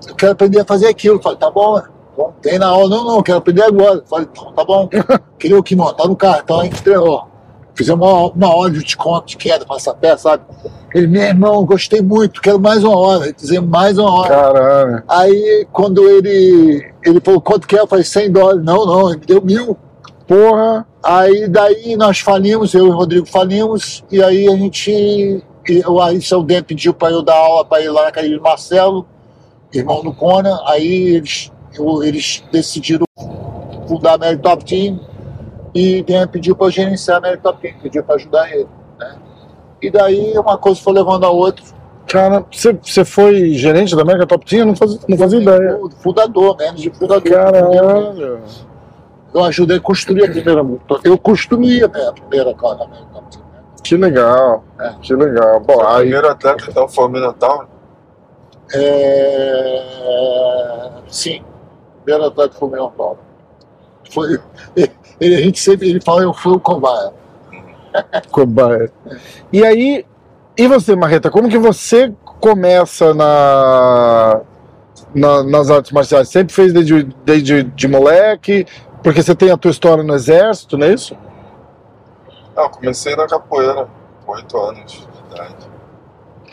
eu quero aprender a fazer aquilo. Eu falei, tá bom, bom, tem na aula, não, não, quero aprender agora. Falei, então, tá bom. Queria o kimono, tá no cartão, a gente treinou. Fizemos uma, uma hora de desconto de queda, pé, sabe? Ele, meu irmão, gostei muito, quero mais uma hora. Ele dizia, mais uma hora. caralho. Aí, quando ele, ele falou, quanto que é? Eu falei, 100 dólares. Não, não, ele me deu mil. Porra. Aí, daí nós falimos, eu e o Rodrigo falimos, e aí a gente, eu, aí seu Dan pediu para eu dar aula para ele lá na academia do Marcelo, irmão do Conan, aí eles, eles decidiram fundar a Mary Top Team, e Dan pediu para eu gerenciar a Mary Top Team, pediu para ajudar ele. Né? E daí uma coisa foi levando a outra. Cara, você, você foi gerente da América Top Team? Eu não fazia, não fazia ideia. Fundador, menos de fundador. Caralho. Eu ajudei a construir a primeira. Eu construí a primeira cara. né? Que legal. É. Que legal. Bom, O aí. primeiro atleta então foi o Minotauro. É... Sim, primeiro atleta foi o meu Paulo. Foi... Ele, a gente sempre ele fala, eu fui o cobaia. Cobaia. E aí, e você, Marreta, como que você começa na, na- nas artes marciais? Sempre fez desde, desde de moleque? Porque você tem a tua história no exército, não é isso? Não, eu comecei na capoeira, com 8 anos de idade.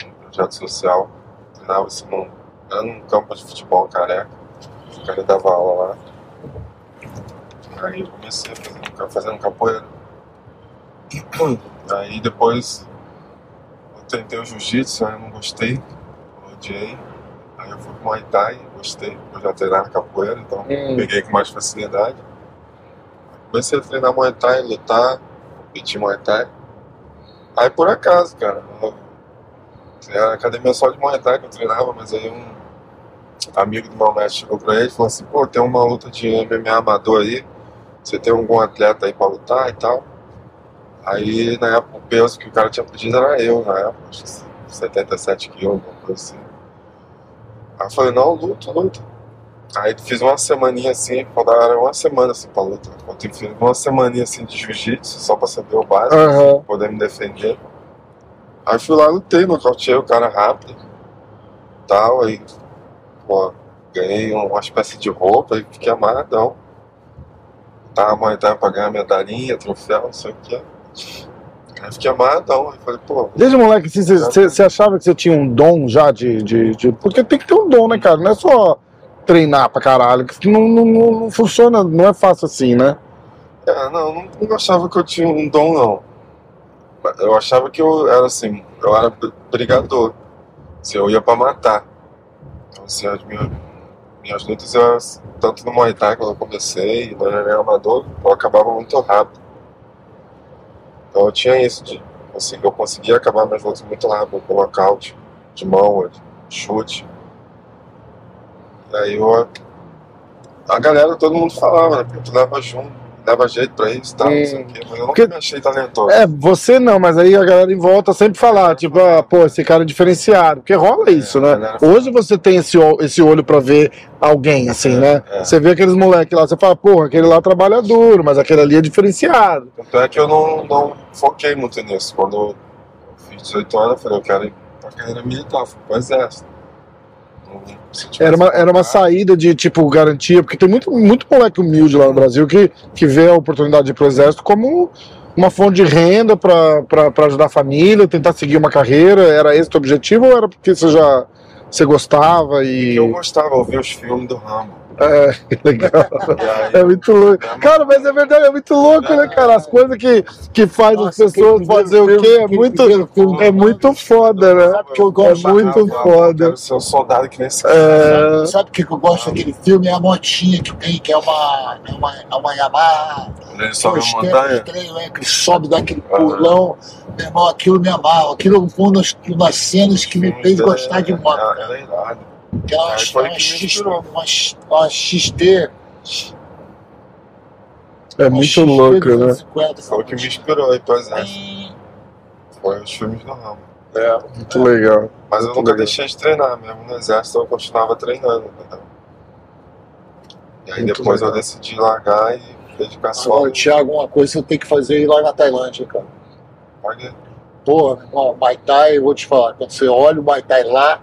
Um projeto social. Treinava assim num, era num campo de futebol careca. O cara dava aula lá. Aí eu comecei fazendo, fazendo capoeira. Aí depois eu tentei o jiu-jitsu, aí eu não gostei, odiei. Aí eu fui pro Muay Thai, gostei, eu já treinava capoeira, então Hum. peguei com mais facilidade. Comecei a treinar Muay Thai, lutar, competir Muay Thai. Aí por acaso, cara, eu- era academia só de Muay Thai que eu treinava, mas aí um amigo do meu mestre chegou pra ele e falou assim, pô, tem uma luta de MMA amador aí, você tem algum atleta aí pra lutar e tal? Aí na época o peso que o cara tinha pedido era eu, na época, acho que 77 quilos, alguma coisa assim. Aí eu falei, não, luto, luto. Aí fiz uma semaninha assim, faltava uma semana assim pra luta. Eu fiz uma semaninha assim de jiu-jitsu, só pra saber o básico, Aham. assim, poder me defender. Aí fui lá, lutei, nocauteei o cara rápido. Tal, aí, pô, ganhei uma espécie de roupa e fiquei amarradão. Tava montando pra ganhar medalhinha, troféu, não sei o que. Aí fiquei amarradão. Aí falei, pô, Desde moleque, assim, você, achava que você tinha um dom já de, de, de- Porque tem que ter um dom, né, cara? Não é só treinar pra caralho. que Não, não, não, não funciona, não é fácil assim, né? É, não, não, não achava que eu tinha um dom, não. Eu achava que eu era assim, eu era br- brigador. Assim, eu ia pra matar. Então, assim, as minhas, minhas lutas, eu, tanto no Muay Thai, quando eu comecei, no MMA amador, eu acabava muito rápido. Então eu tinha isso de, assim, eu conseguia acabar minhas lutas muito rápido, com nocaute, de mão, de chute. E aí eu a galera, todo mundo falava, né? Tu leva junto, leva jeito pra isso, tá? Não sei o quê. Mas eu nunca Porque- me achei talentoso. É, você não, mas aí a galera em volta sempre falar, tipo, ah, pô, esse cara é diferenciado. Porque rola isso, a né? galera fala. Hoje você tem esse, ol- esse olho pra ver alguém, assim, É, né? é. Você vê aqueles moleques lá, você fala, pô, aquele lá trabalha duro, mas aquele ali é diferenciado. Tanto é que eu não, não foquei muito nisso. Quando eu fiz 18 anos, eu falei, eu quero ir pra carreira militar, fui pro exército. Era uma, era uma saída de, tipo, garantia, porque tem muito, muito moleque humilde lá no Brasil que, que vê a oportunidade de ir pro exército como uma fonte de renda pra ajudar a família, tentar seguir uma carreira. Era esse o objetivo ou era porque você já você gostava e. Eu gostava, eu via os filmes do Rambo. É, legal. É muito louco. Cara, mas é verdade, é muito louco, né, cara? As coisas que, que faz as Nossa, pessoas aquele fazer o quê é muito, é muito foda, né? Sabe que eu É muito foda. Eu ser um soldado que nem É, Sabe o que eu gosto daquele filme? É a motinha que tem, que é uma, é uma, é uma Yamaha. Ele sobe a Dois tempos, montanha. três, né, que ele sobe daquele pulão. Meu irmão, aquilo me amarra. Aquilo foi uma das, umas cenas que me fez gostar de moto. Era, cara. Que é uma, foi uma, X, uma, uma XT. é muito XT louco, né? 250, Foi o que me inspirou aí pro exército. Foi os filmes do Rambo. É. Muito legal. Mas eu Muito nunca legal. deixei de treinar, mesmo no exército eu continuava treinando, entendeu? E aí Muito depois legal. eu decidi largar e dedicar só. Agora, Thiago, uma coisa que você tem que fazer aí lá na Tailândia, cara. Olha, Pô, meu irmão, Muay Thai, eu vou te falar, quando você olha o Muay Thai lá,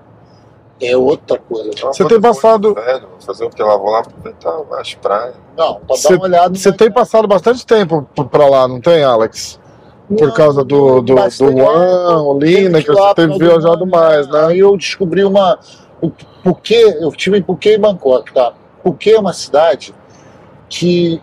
é outra coisa. Você tem passado- Velho, vou fazer o que lá? Vou lá aproveitar as praias. Não, pra Cê- dar uma olhada. no Você tem passado bastante tempo pra lá, não tem, Alex? Por Não, causa do, do, do One, o Lina, que você tem viajado mais, né? Aí eu descobri uma. O Phuket, eu estive em Phuket e Bangkok, tá? Phuket é uma cidade que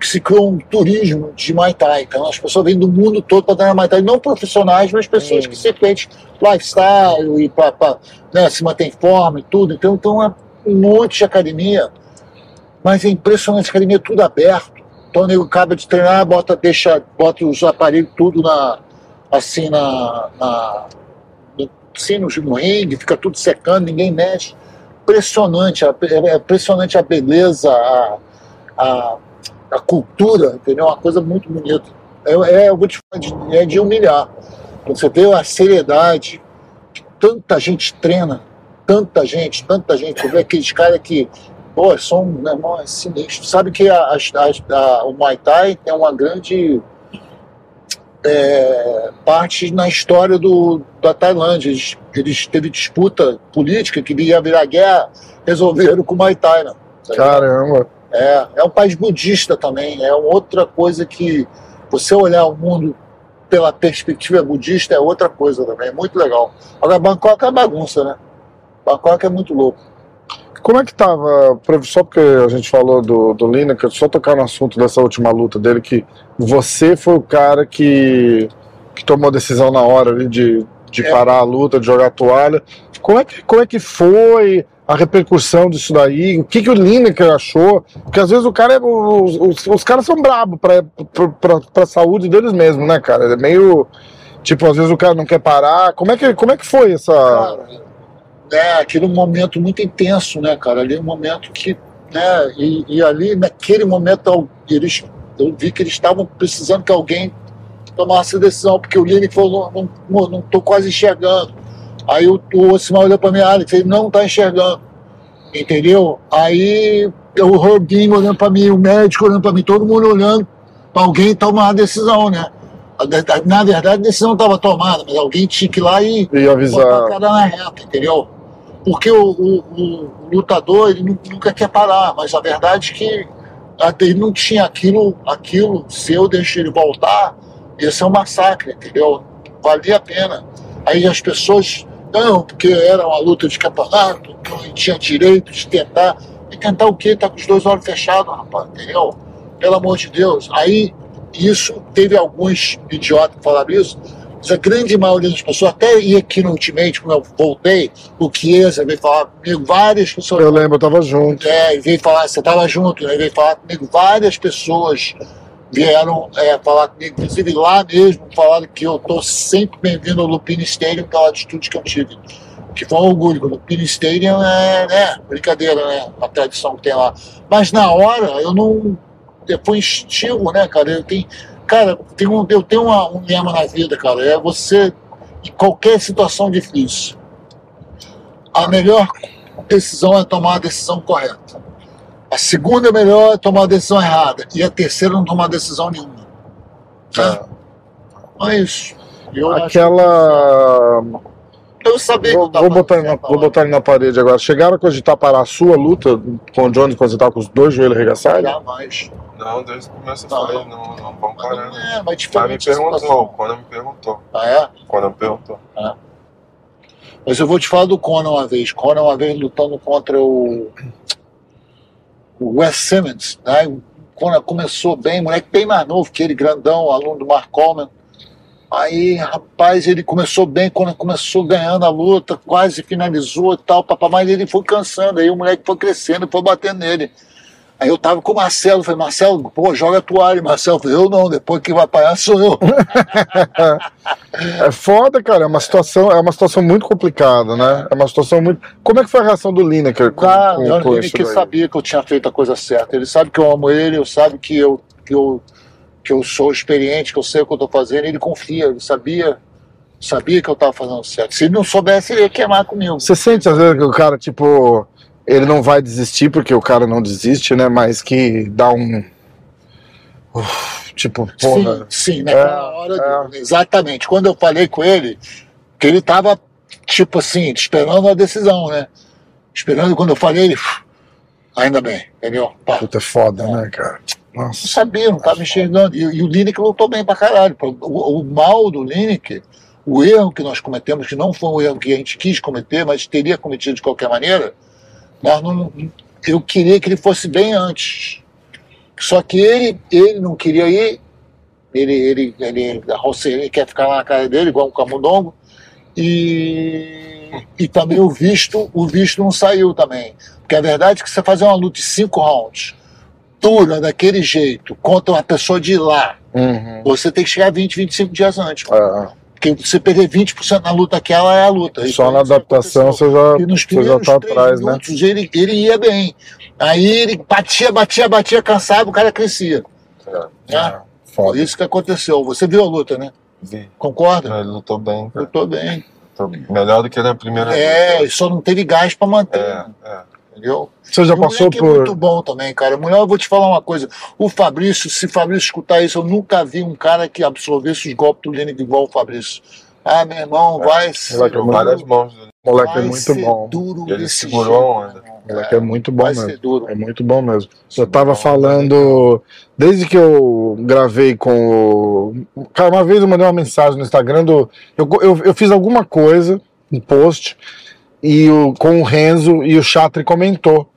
se criou um turismo de Muay Thai. Então as pessoas vêm do mundo todo para treinar Muay Thai. Não profissionais, mas pessoas Hum. que simplesmente lifestyle e para né, se manter em forma e tudo. Então, então é um monte de academia. Mas é impressionante, a academia é tudo aberto. Então o nego acaba de treinar, bota, deixa, bota os aparelhos tudo na, assim na, na no, assim, no, ringue, fica tudo secando, ninguém mexe. Impressionante, a- é impressionante a beleza, a, a, a cultura, entendeu? Uma coisa muito bonita. É, é, eu vou te falar, de, é de humilhar. Quando você vê a seriedade, que tanta gente treina, tanta gente, tanta gente, você vê aqueles caras que, pô, são, meu irmão, é sinistro. Sabe que a, as- a- o Muay Thai tem uma grande é, parte na história do, da Tailândia. Eles, eles teve disputa política que ia virar guerra, resolveram com o Muay Thai, né? Caramba. É, é um país budista também, é outra coisa que você olhar o mundo pela perspectiva budista é outra coisa também, é muito legal. Agora, Bangkok é bagunça, né? Bangkok é muito louco. Como é que tava, só porque a gente falou do, do Lineker, só tocar no assunto dessa última luta dele, que você foi o cara que, que tomou a decisão na hora ali de, de É. parar a luta, de jogar a toalha. Como é que, como é que foi a repercussão disso daí? O que, que o Lineker achou? Porque às vezes o cara é, os, os, os caras são brabos pra, pra, pra, pra saúde deles mesmos, né, cara? É meio. Tipo, às vezes o cara não quer parar. Como é que, como é que foi essa. Cara, é aquele momento muito intenso, né, cara? Ali é um momento que, né, e, e ali naquele momento eles, eu vi que eles estavam precisando que alguém tomasse decisão, porque o Lini falou, não, não, não tô quase enxergando. Aí o, o Osimar olhou pra mim, Alex, ele não tá enxergando, entendeu? Aí o Robinho olhando pra mim, o médico olhando pra mim, todo mundo olhando pra alguém tomar a decisão, né? Na verdade, a decisão estava tomada, mas alguém tinha que ir lá e E botar a avisar. cara na reta, entendeu? Porque o, o- o lutador ele nu- nunca quer parar, mas a verdade é que até ele não tinha aquilo, aquilo, se eu deixar ele voltar, ia ser um massacre, entendeu? Valia a pena. Aí as pessoas, não, porque era uma luta de campeonato, então ele tinha direito de tentar. E tentar o quê? Tá com os dois olhos fechados, rapaz, entendeu? Pelo amor de Deus. Aí, isso, teve alguns idiotas que falaram isso, mas a grande maioria das pessoas, até ir aqui no Ultimate, quando eu voltei, o Chiesa veio falar comigo, várias pessoas Eu lembro, eu tava junto. é, e veio falar, você estava junto, né? veio falar comigo, várias pessoas vieram é, falar comigo, inclusive lá mesmo, falaram que eu tô sempre bem-vindo ao Lupini Stadium pela atitude que eu tive. que foi um orgulho. O Pino Stadium é, né, brincadeira, né? A tradição que tem lá. Mas na hora, eu não. Foi instinto, né, cara? Eu tenho, cara, tem um, eu tenho uma, um lema na vida, cara. É você, em qualquer situação difícil, a melhor decisão é tomar a decisão correta. A segunda melhor é tomar a decisão errada. E a terceira não tomar decisão nenhuma. Tá? É isso. Eu Aquela. Eu sabia Vou, que eu vou botar ele na, vou botar ele na parede agora. Chegaram a cogitar parar a sua luta com o Jones quando você tava com os dois joelhos arregaçados? Jamais. Não, desde o começo eu Não. falei, não, não Mas parar. é, mas Mas me diferente a perguntou, quando me perguntou. Ah, é? Quando me perguntou. Mas eu vou te falar do Conor uma vez. Conor uma vez lutando contra o, o Wes Simmons. Né? O Conor começou bem, moleque bem mais novo que ele, grandão, aluno do Mark Coleman. Aí, rapaz, ele começou bem, quando começou ganhando a luta, quase finalizou e tal, papá, mas ele foi cansando, aí o moleque foi crescendo foi batendo nele. Aí eu tava com o Marcelo, falei, Marcelo, pô, joga a toalha. Marcelo falou, eu não, depois que vai apanhar sou eu. É foda, cara. É uma situação, é uma situação muito complicada, né? É uma situação muito. Como é que foi a reação do Lineker com, Ah, com, com ele que sabia que eu tinha feito a coisa certa. Ele sabe que eu amo ele, eu sabe que eu, que eu, que eu sou experiente, que eu sei o que eu estou fazendo. Ele confia, ele sabia, sabia que eu estava fazendo certo. Se ele não soubesse, ele ia queimar comigo. Você sente às vezes que o cara, tipo, ele não vai desistir porque o cara não desiste, né? Mas que dá um. Uf, tipo, porra. Sim, sim, naquela É, hora, exatamente. Quando eu falei com ele, que ele estava tipo assim, esperando a decisão, né? Esperando quando eu falei, ele. "Uf, Ainda bem, entendeu? Pá. Puta, é foda, né, cara? Não Nossa. sabia, não estava enxergando. E, e o Lineker lutou bem pra caralho. O, o mal do Lineker, o erro que nós cometemos, que não foi um erro que a gente quis cometer, mas teria cometido de qualquer maneira, nós não, eu queria que ele fosse bem antes. Só que ele, ele não queria ir, ele, ele, ele, a quer ficar lá na cara dele, igual um camundongo, e, e também o visto, o visto não saiu também. Porque a verdade é que você fazer uma luta de cinco rounds, dura daquele jeito, contra uma pessoa de lá, Uhum. você tem que chegar 20, 25 dias antes. É, Porque você perder 20% na luta aquela é a luta. Só foi na adaptação aconteceu. você já, E nos você já tá atrás, né? minutos ele, ele ia bem. Aí ele batia, batia, batia, cansado, o cara crescia. É, Né? Foi isso que aconteceu. Você viu a luta, né? vi. Concorda? Ele lutou bem. cara. Lutou bem. Lutou melhor do que na primeira É, só não teve gás pra manter. É, é. Entendeu? Você já o passou moleque é por. muito bom também, cara. Mulher, eu vou te falar uma coisa. O Fabrício, se Fabrício escutar isso, eu nunca vi um cara que absorvesse os golpes do Lineker igual o Fabrício. Ah, meu irmão, É, vai ser. moleque é muito- várias mãos moleque é vai muito ser bom. Duro E ele segurou jeito, a onda. moleque é muito bom Vai mesmo. ser duro. É muito bom mesmo. Eu tava falando. Desde que eu gravei com o. Cara, uma vez eu mandei uma mensagem no Instagram do. Eu, eu, eu fiz alguma coisa, um post, e o, com o Renzo e o Chatri comentou.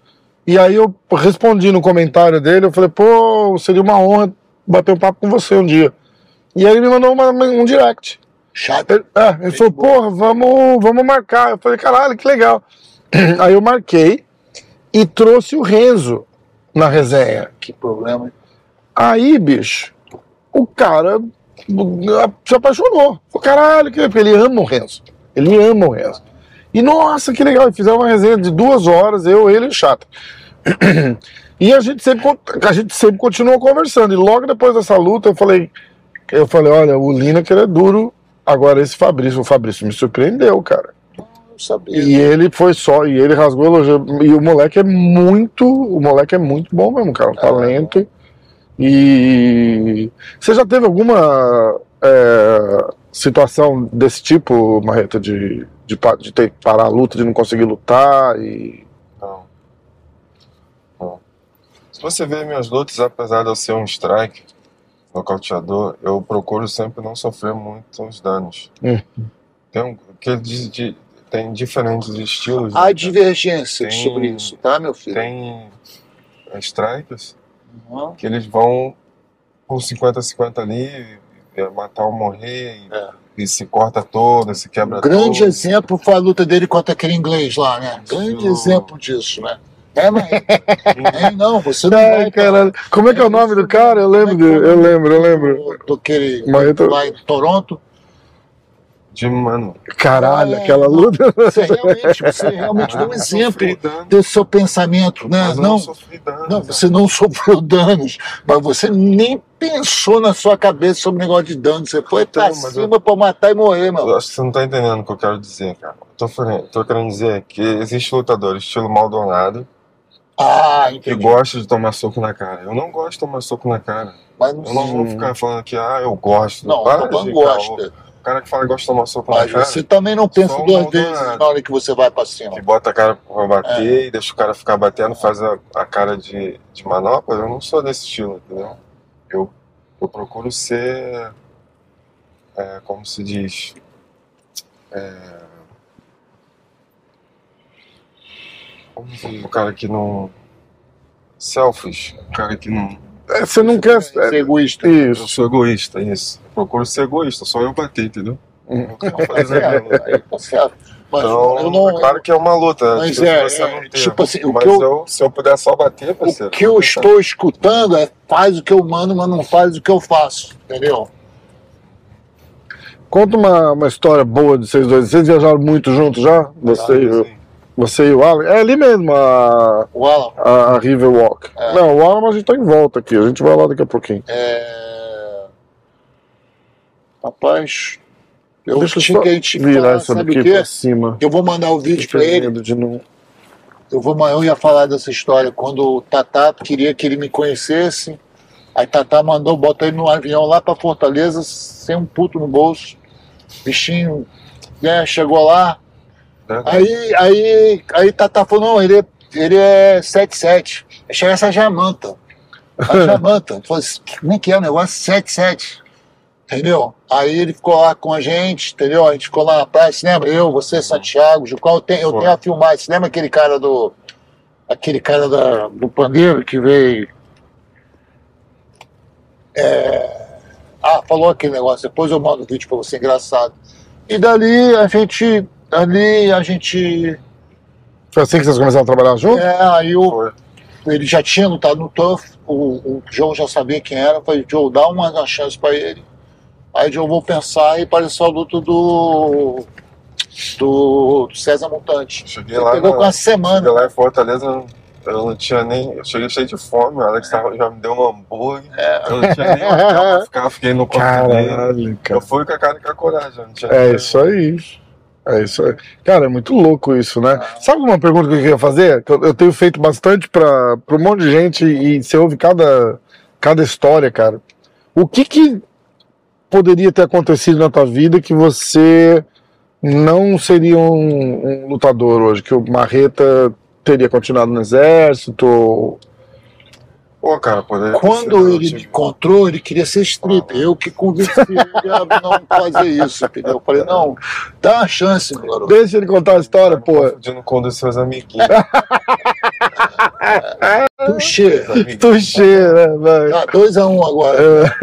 E aí eu respondi no comentário dele, eu falei, pô, seria uma honra bater um papo com você um dia. E aí ele me mandou uma- um direct. Chato. Ele, é, ele falou, porra, vamos, vamos marcar. Eu falei, caralho, que legal. Aí eu marquei e trouxe o Renzo na resenha. Que problema. Aí, bicho, o cara se apaixonou. Falou, caralho, que... ele ama o Renzo. Ele ama o Renzo. E nossa, que legal. E fizeram uma resenha de duas horas, eu, ele e o Chato. E a gente sempre, a gente sempre continuou conversando. E logo depois dessa luta, eu falei, eu falei, olha, o Lineker é duro. Agora esse Fabrício, o Fabrício me surpreendeu, cara. Não sabia. E ele foi só, e ele rasgou elogio. E o moleque é muito, o moleque é muito bom mesmo, cara, um talento. E você já teve alguma é, situação desse tipo, Marreta, de, de, de ter que parar a luta, de não conseguir lutar? E... Não. Não. Se você ver minhas lutas, apesar de eu ser um strike, nocauteador, eu procuro sempre não sofrer muitos danos. Hum. Tem, um, que de, de- tem diferentes estilos. Há né? divergências Tem- sobre isso, tá, meu filho? Tem strikers Uhum. que eles vão por 50-50 ali, é, matar ou morrer, e, É. e se corta todo, se quebra Um grande todo. exemplo foi a luta dele contra aquele inglês lá, né? Grande exemplo disso, né? É, mas. É, não, você não Ai, vai. caralho. Como é que é o nome do cara? Eu lembro, dele, eu lembro, eu lembro. Do, do aquele Marreta- lá em Toronto. De mano. Caralho, É, aquela luta. Você realmente, você realmente deu um exemplo desse seu pensamento, né? mas eu Não, não não, você não sofreu danos, mas você nem pensou na sua cabeça sobre o negócio de dano. Você foi pra Então, mas cima pra matar e morrer, Eu meu. acho que você não tá entendendo o que eu quero dizer, cara. Eu tô, tô querendo dizer que existe lutador estilo Maldonado Ah, que gosta de tomar soco na cara. Eu não gosto de tomar soco na cara. Mas Eu não vou ficar falando que, ah, eu gosto. Não, Para o Tupan de gosta. O cara que fala que gosta de tomar soco na Mas cara, você também não pensa duas vezes na hora que você vai pra cima. que bota a cara pra bater É. e deixa o cara ficar batendo, faz a, a cara de, de manopla, eu não sou desse estilo, entendeu? Eu, eu procuro ser, é, como se diz, é, como se diz, o cara que não, selfish, o cara que não, É, Você não quer. Ser É, egoísta. eu isso. sou egoísta, isso, eu procuro ser egoísta, só eu bater, entendeu? Tá nada. certo, aí tá certo. Mas Então, eu não. é claro que é uma luta, Mas difícil é, é, tipo assim, o mas que eu- eu, se eu puder só bater, O parceiro, que eu vou estou escutando é faz o que eu mando, mas não faz o que eu faço. Entendeu? Conta uma, uma história boa de vocês dois. Vocês viajaram muito juntos já? Você, e, o- Sim. você e o Alan? É ali mesmo, a, O Alan, a, a River Walk. É. Não, o Alan a gente tá em volta aqui. A gente vai lá daqui a pouquinho. é... Rapaz, eu Deixa eu que a gente virar isso sabe quê? pra cima. Eu vou mandar o vídeo pra ele. De não- Eu, vou, eu ia falar dessa história quando o Tatá queria que ele me conhecesse. Aí Tatá mandou, botar ele no avião lá pra Fortaleza, sem um puto no bolso. Bichinho, né? Chegou lá. Né? Aí, aí, aí Tatá falou, não, ele é, ele é 77. Aí chega essa Jamanta. A Jamanta. Falou assim, como é que é o negócio? 77. Entendeu? Aí ele ficou lá com a gente, entendeu? A gente ficou lá na praia, se lembra? Eu, você, Santiago, Jucal, eu tenho, eu tenho a filmar. Você lembra aquele cara do. Aquele cara da, do pandeiro que veio. É, ah, falou aquele negócio, depois eu mando o vídeo pra você, engraçado. E dali a gente. Ali a gente. Foi assim que vocês começaram a trabalhar junto? É, aí o, ele já tinha lutado no Turf, o, o Joe já sabia quem era, eu falei, Joe, dá uma, uma chance pra ele. Aí Joe, vou pensar e apareceu a luta do, do, do César Montante. Cheguei Ele lá, pegou na- com uma cheguei semana. lá em Fortaleza, eu não- eu tinha nem. Eu cheguei cheio de fome, o Alex tava- já me deu um hambúrguer. Eu não tinha nem hotel pra ficar, fiquei no quarto dele. Caralho, cara. Eu fui com a cara e com a coragem. eu Não tinha É isso aí. É isso aí. Cara, é muito louco isso, né? Ah. Sabe uma pergunta que eu queria fazer? Que eu, eu tenho feito bastante pra, pra um monte de gente e você ouve cada, cada história, cara. O que que poderia ter acontecido na tua vida que você não seria um, um lutador hoje? Que o Marreta teria continuado no exército? ou- Pô, cara, poderia ter Quando ele me tive- encontrou, ele queria ser stripper. Eu que convenci ele a não fazer isso, entendeu? Eu falei, não, dá uma chance, meu garoto. Deixa ele contar a história, Tá pô. confundindo com um dos seus amiguinhos. Tuxê. Tuxê, né? Vai. Tá 2x1 um agora.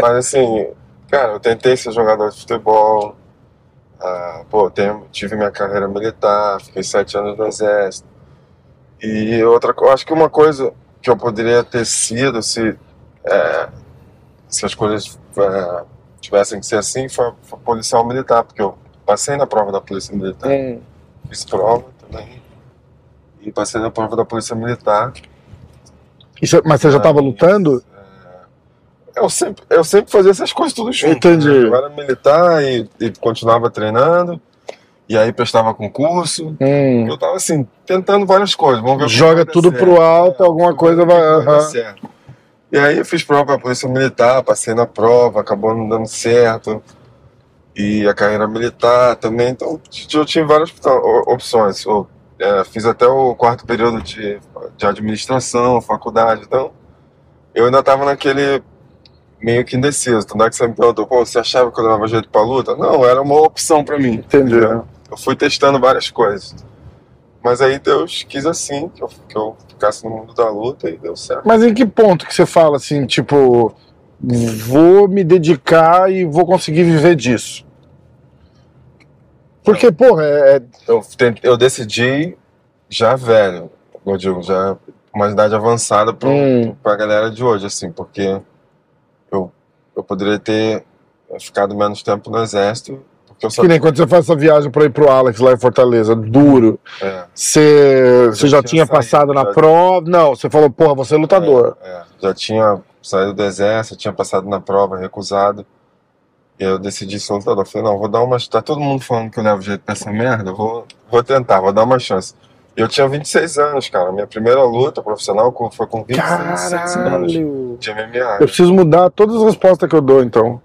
Mas assim, cara, eu tentei ser jogador de futebol. Ah, pô, tenho, tive minha carreira militar, fiquei sete anos no exército. E outra coisa, acho que uma coisa que eu poderia ter sido se, é, se as coisas é, tivessem que ser assim foi, foi policial militar, porque eu passei na prova da polícia militar, Hum. fiz prova também. E passei na prova da polícia militar. Isso- mas você já estava Mas, lutando? é, Eu sempre, eu sempre fazia essas coisas tudo junto. Entendi. né? Eu era militar e, e continuava treinando. E aí prestava concurso. Hum. Eu tava assim, tentando várias coisas. Joga tudo certo. pro alto, É, alguma coisa vai- vai dar certo. E aí eu fiz prova pra polícia militar, passei na prova, acabou não dando certo. E a carreira militar também. Então eu tinha várias opções. Eu, é, fiz até o quarto período de, de administração, faculdade. Então eu ainda tava naquele meio que indeciso. Tanto é que você me perguntou, pô, você achava que eu dava jeito pra luta? Não, era uma opção pra mim. Entendi. entendeu? Eu fui testando várias coisas. Mas aí Deus quis assim, que eu, que eu ficasse no mundo da luta e deu certo. Mas em que ponto que você fala assim, tipo, vou me dedicar e vou conseguir viver disso? Porque, porra, é, é- Eu, eu decidi já velho, eu digo, já uma idade avançada pra, Hum. pra galera de hoje, assim, porque eu, eu poderia ter ficado menos tempo no exército que eu Que nem quando você faz essa viagem pra ir pro Alex lá em Fortaleza, duro. é, Você, você já, já tinha tinha passado saído, na já. prova? Não, você falou, porra, você é lutador. É, é. Já tinha saído do exército, tinha passado na prova, recusado. E eu decidi ser lutador. Falei, não, vou dar uma. Tá todo mundo falando que eu levo jeito pra essa merda, eu vou, vou tentar, vou dar uma chance. Eu tinha 26 anos, cara. Minha primeira luta profissional foi com 26 anos Caralho! de MMA. Eu preciso mudar todas as respostas que eu dou, então.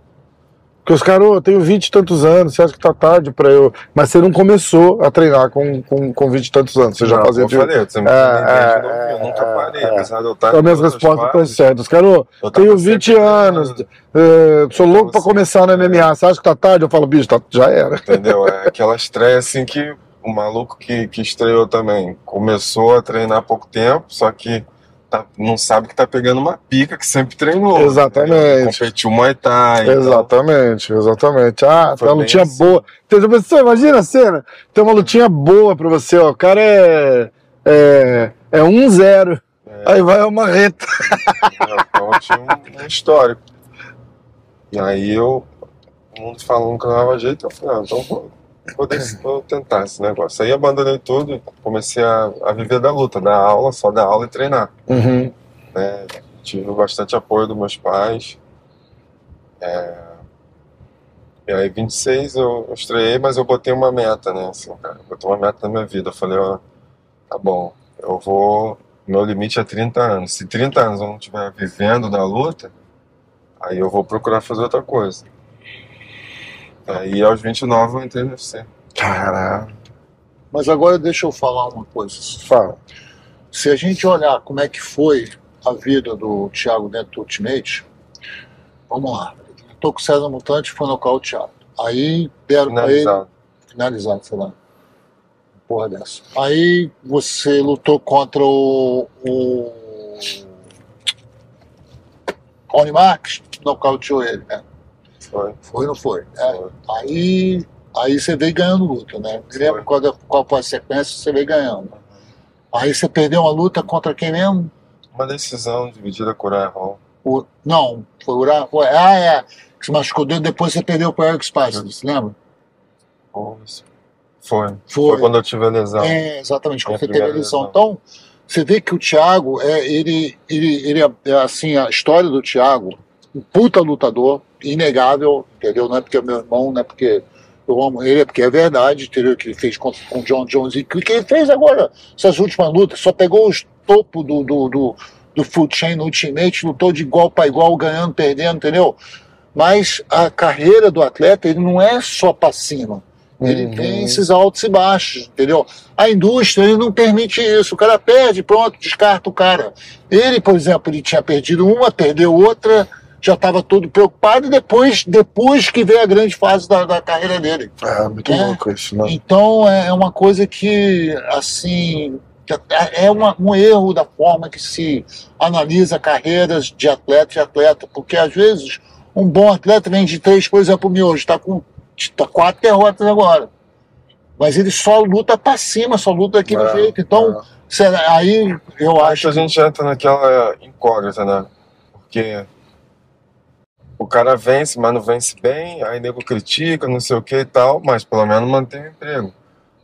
Porque os caras, ô, eu tenho 20 e tantos anos, você acha que tá tarde pra eu. Mas você não começou a treinar com, com, com 20 e tantos anos, você já Não, fazia. Eu falei, sempre É, desde é, novinho, eu nunca é, parei, é. apesar de eu estar. Então, minhas em outras respostas estão fases, certas. Cara, ô, eu tava tenho sempre 20 anos, é, sou louco pra Você- começar no MMA. Você acha que tá tarde? Eu falo, bicho, tá- já era. Entendeu? É aquela estreia assim que o maluco que, que estreou também começou a treinar há pouco tempo, só que tá- não sabe que tá pegando uma pica que sempre treinou. Exatamente. entendeu? Competiu Muay Thai. então- Exatamente, exatamente. Ah, Foi tem uma lutinha assim. boa. Você imagina a cena. Tem uma lutinha boa pra você, ó. O cara é. É, é 1-0. Aí vai uma reta. Então tinha um, um histórico. E aí eu, mundo falando que não dava jeito, eu falei, ah, então vou, vou, tentar esse negócio. Aí abandonei tudo e comecei a, a viver da luta, dar aula, só dar aula e treinar. Uhum. né? Tive bastante apoio dos meus pais. É, E aí, 26 eu, eu estreiei, mas eu botei uma meta, né? Assim, cara, eu botei uma meta na minha vida. Eu falei, ó, tá bom, eu vou. Meu limite é 30 anos. Se 30 anos eu não estiver vivendo da luta, aí eu vou procurar fazer outra coisa. Aí aos 29 eu entrei no UFC. Caralho. Mas agora deixa eu falar uma coisa. Fala. Se a gente olhar como é que foi a vida do Thiago dentro do Ultimate, vamos lá. Tô com o César Mutante foi nocauteado. Aí deram pra ele Finalizado. finalizado, sei lá. Porra dessa. Aí você lutou contra o. o Rony Marques, nocauteou ele, né? Foi. Foi ou não foi? É. foi. Aí, aí você veio ganhando luta, né? Me lembro Foi. qual, qual foi a sequência, você veio ganhando. Aí você perdeu uma luta contra quem mesmo? Uma decisão dividida com o Ryan Hall. O, não, foi o Ura- foi, Ah, é. Que se machucou o dedo, depois você perdeu para o Eric Spicer, você lembra? Foi. Foi. Foi. Quando eu tive a lesão. É, exatamente, quando você teve a lesão. Então, você vê que o Thiago, é, ele, ele, ele é, é, assim, a história do Thiago, um puta lutador, inegável, entendeu? Não é porque é meu irmão, não é porque eu amo ele, é porque é verdade, entendeu? Que ele fez com, com o John Jones e que ele fez agora, essas últimas lutas, só pegou os topo do, do, do, do food chain no Ultimate, lutou de igual para igual, ganhando, perdendo, entendeu? Mas a carreira do atleta, ele não é só para cima. Ele Uhum. tem esses altos e baixos, entendeu? A indústria ele não permite isso. O cara perde, pronto, descarta o cara. Ele, por exemplo, ele tinha perdido uma, perdeu outra, já estava todo preocupado, e depois, depois que veio a grande fase da, da carreira dele. É, muito É. louco isso, né? Então é uma coisa que, assim, é uma, um erro da forma que se analisa carreiras de atleta e atleta, porque às vezes um bom atleta vem de três, por exemplo, o Miojo está com tá quatro derrotas agora. Mas ele só luta pra cima, só luta daquele É, jeito. Então, é. será- aí eu Acho acho que a gente entra naquela incógnita, né? Porque o cara vence, mas não vence bem, aí nego critica, não sei o que e tal, mas pelo menos mantém o emprego.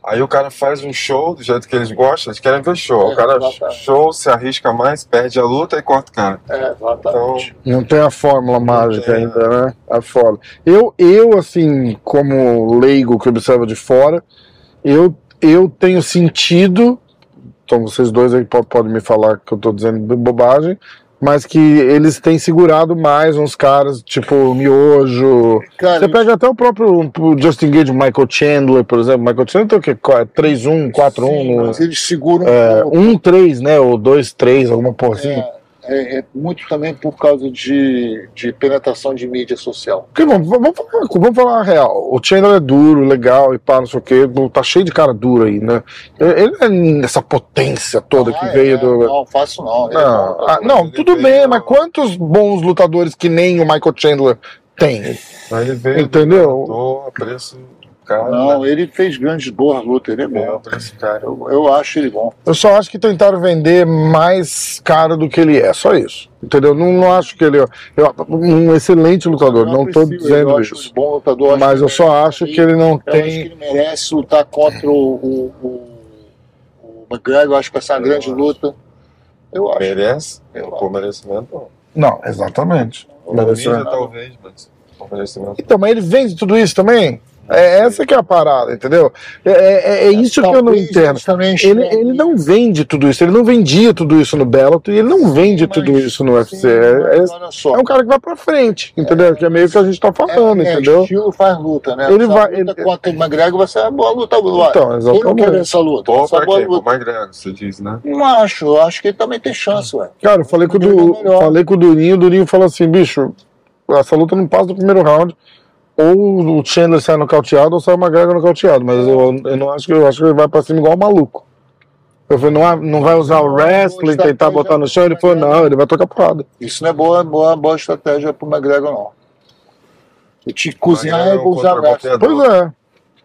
Aí o cara faz um show do jeito que eles gostam, eles querem ver show. É, o cara exatamente. show, se arrisca mais, perde a luta e corta o cara. É, exatamente. Não tem a fórmula mágica tem, ainda, né? A fórmula. Eu, eu, assim, como leigo que observa de fora, eu, eu tenho sentido, então vocês dois aí po- podem me falar que eu tô dizendo bobagem, mas que eles têm segurado mais uns caras, tipo Miojo. Cara, Você pega até o próprio o Justin Gage, Michael Chandler, por exemplo. Michael Chandler tem o quê? Qu- 3-1, 4-1, sim, no- eles seguram é, um. 1-3, né? Ou 2-3, alguma porra assim. É, é, é muito também por causa de, de penetração de mídia social. Porque, vamos, vamos, falar, vamos falar a real. O Chandler é duro, legal e pá, não sei o quê. Tá cheio de cara duro aí, né? Ele é nessa potência toda que Ah, veio é, do. Não, faço não. É Não, bom, ah, não, tudo veio- bem, mas quantos bons lutadores que nem o Michael Chandler tem? Ele veio Entendeu? lutou a preço cara. Não, ele fez grandes boas lutas, ele é bom. pra esse cara. Eu, eu acho ele bom. Eu só acho que tentaram vender mais caro do que ele é, só isso. Entendeu? Não, não acho que ele é eu- um excelente lutador, não ele, dizendo isso. bom lutador, Mas eu só acho que ele não Eu acho que tem. ele merece lutar contra o, o, o, o McGregor, eu acho que vai ser uma Eu grande acho. luta. Eu acho. Merece? Eu Por merecimento, não. Não, exatamente. Merecimento. talvez, mas por merecimento. Então, mas ele vende tudo isso também? É essa que é a parada, entendeu? É, é- é isso que eu não entendo. Ele, ele não vende tudo isso, ele não vendia tudo isso no Bellator e ele não vende Mas- tudo isso no UFC. Sim, É, é- é um cara que vai pra frente, entendeu? Que é meio que a gente tá falando, É, é, entendeu? estilo faz luta, né? Ele Essa vai- luta ele- contra o McGregor vai ser uma boa luta. Boa. Então, exatamente. quer essa luta? Essa pra boa quem? Luta. McGregor, você diz, né? Não acho, eu acho que ele também tem chance, ué. Cara, eu falei com o, Ele é Du, falei com o Durinho, o Durinho falou assim, bicho, essa luta não passa do primeiro round. Ou o Chandler sai nocauteado ou sai o McGregor nocauteado. Mas eu, eu não acho que eu acho que ele vai pra cima igual um maluco. Eu falei, não, há- não vai usar o wrestling, tentar botar no chão? Ele falou, não, ele vai tocar porrada. Isso não é boa, boa, boa estratégia pro McGregor, não. Eu te cozinhar McGregor e vou usar wrestling. Pois é.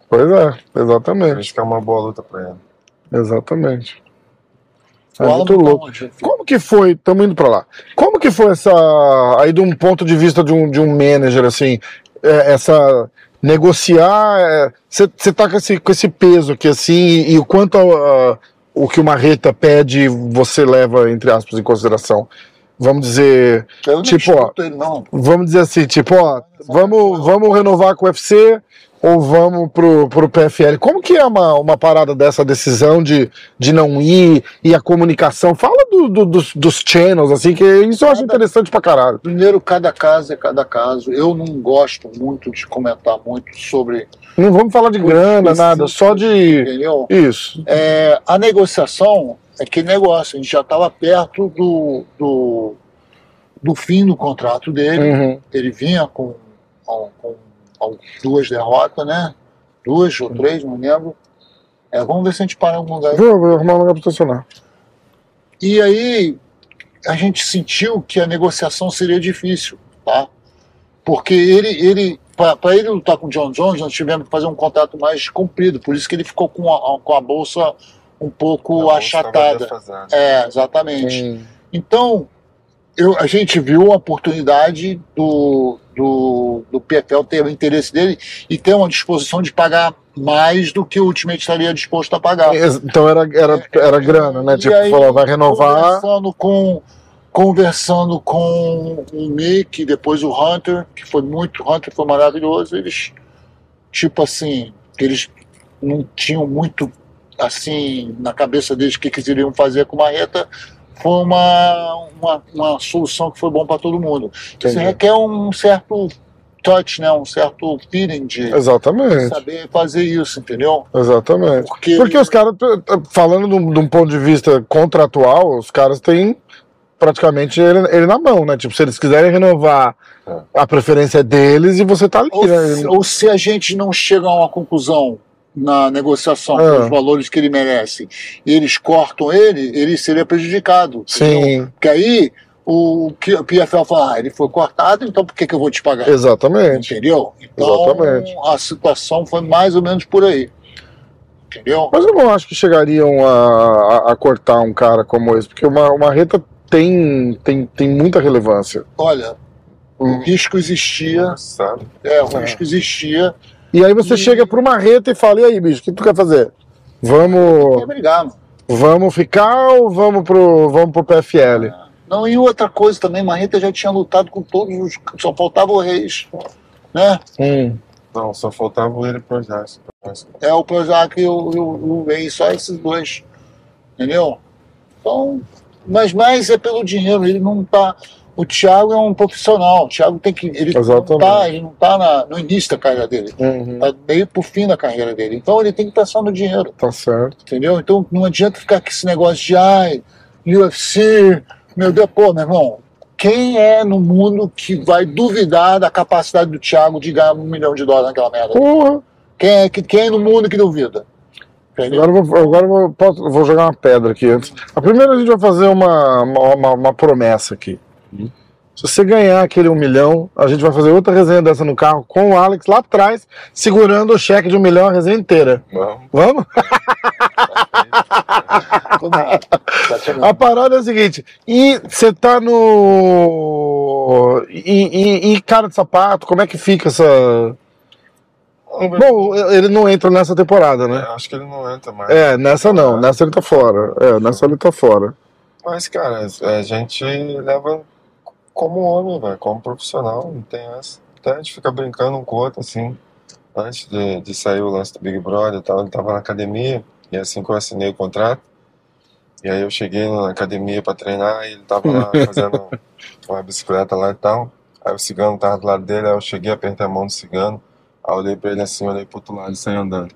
Pois é, exatamente. Acho que é uma boa luta pra ele. Exatamente. É muito louco. Como que foi, estamos indo pra lá, como que foi essa, aí de um ponto de vista de um, de um manager, assim, é, essa, negociar, você tá com esse, com esse peso aqui, assim, e, e o quanto a- a- o que o Marreta pede, você leva, entre aspas, em consideração? Vamos dizer, Eu Tipo, ó, ele, não. vamos dizer assim, tipo, ó, vamos, vamos renovar com o UFC ou vamos pro, pro PFL? Como que é uma, uma parada dessa decisão de, de não ir e a comunicação? Fala do, do- dos, dos channels, assim, que isso eu acho Cada- interessante pra caralho. Primeiro, cada caso é cada caso. Eu não gosto muito de comentar muito sobre. Não vamos falar de grana, nada, só de. Entendeu? Isso. É, a negociação é que negócio. A gente já estava perto do, do, do fim do contrato dele. Uhum. Ele vinha com, com, com- com duas derrotas, né? Duas ou três, não lembro. É, vamos ver se a gente para em algum lugar. Vou, vou arrumar um lugar estacionar. E aí a gente sentiu que a negociação seria difícil, tá? Porque ele, ele para ele lutar com o John Jones, nós tivemos que fazer um contrato mais comprido, por isso que ele ficou com a, com a bolsa um pouco A achatada. É, exatamente. Hum. Então, eu, a gente viu a oportunidade do, do, do PFL ter o interesse dele e ter uma disposição de pagar mais do que o Ultimate estaria disposto a pagar. Então era, era, era grana, né? E Tipo, aí, falou, vai renovar. Conversando com, conversando com o Mick, depois o Hunter, que foi muito. O Hunter foi maravilhoso. Eles, tipo assim, eles não tinham muito assim na cabeça deles o que, que eles iriam fazer com Marreta. Foi uma, uma, uma solução que foi bom para todo mundo. Isso Entendi. requer um certo touch, né? um certo feeling de Exatamente. saber fazer isso, entendeu? Exatamente. Porque, Porque os caras, falando de um, de um ponto de vista contratual, os caras têm praticamente ele, ele na mão, né? Tipo, se eles quiserem renovar, É. a preferência é deles e você tá ali, Ou, né? se, ou se a gente não chega a uma conclusão na negociação Ah. com os valores que ele merece e eles cortam ele, ele seria prejudicado. entendeu? Sim, Porque aí o, que- o PFL fala, ah, ele foi cortado, então por que, que eu vou te pagar? exatamente. Entendeu? Então Exatamente. a situação foi mais ou menos por aí. Entendeu? Mas eu não acho que chegariam a, a- a cortar um cara como esse, porque uma, uma reta tem, tem, tem muita relevância. Olha, o Hum. risco existia, Sabe? é, o É. risco existia. E aí você E- chega pra uma reta e fala, e aí, bicho, o que tu quer fazer? Vamos, mano. vamos ficar ou vamos pro, vamos pro PFL? Não, e outra coisa também, Marreta já tinha lutado com todos os. Só faltava o Reis. Né? Hum. Não, só faltava ele pro Jackson. É o Projac e o, o, o Reis, só esses dois. Entendeu? Então, mas mais é pelo dinheiro, ele não tá. O Thiago é um profissional, o Thiago tem que. Ele não Exatamente. tá, ele não tá na- no início da carreira dele, Uhum. tá meio pro fim da carreira dele. Então ele tem que pensar no dinheiro. Tá certo. Entendeu? Então não adianta ficar com esse negócio de ai, UFC, meu Deus, pô, meu irmão, quem é no mundo que vai duvidar da capacidade do Thiago de ganhar um milhão de dólares naquela merda? Porra! Quem é, que- quem é no mundo que duvida? Entendeu? Agora vou, agora vou, vou jogar uma pedra aqui antes. A primeira a gente vai fazer uma, uma- uma promessa aqui. Se você ganhar aquele um milhão, a gente vai fazer outra resenha dessa no carro com o Alex lá atrás, segurando o cheque de um milhão a resenha inteira. Vamos. Vamos? Exatamente. A parada é a seguinte, e você tá no. E, e- e cara de sapato, como é que fica essa. Bom, ele não entra nessa temporada, É, né? acho que ele não entra mais. É, nessa não, nessa ele tá fora. É, nessa ele tá fora. Mas, cara, a gente leva como homem, velho, como profissional, não tem essa. Até a gente fica brincando um com o outro, assim. Antes de, de sair o lance do Big Brother e tal, ele tava na academia, e assim que eu assinei o contrato, e aí eu cheguei na academia pra treinar, e ele tava lá fazendo uma bicicleta lá e tal. Aí o cigano tava do lado dele, aí eu cheguei, apertei a mão do cigano, aí olhei pra ele assim, olhei pro outro lado e saí andando.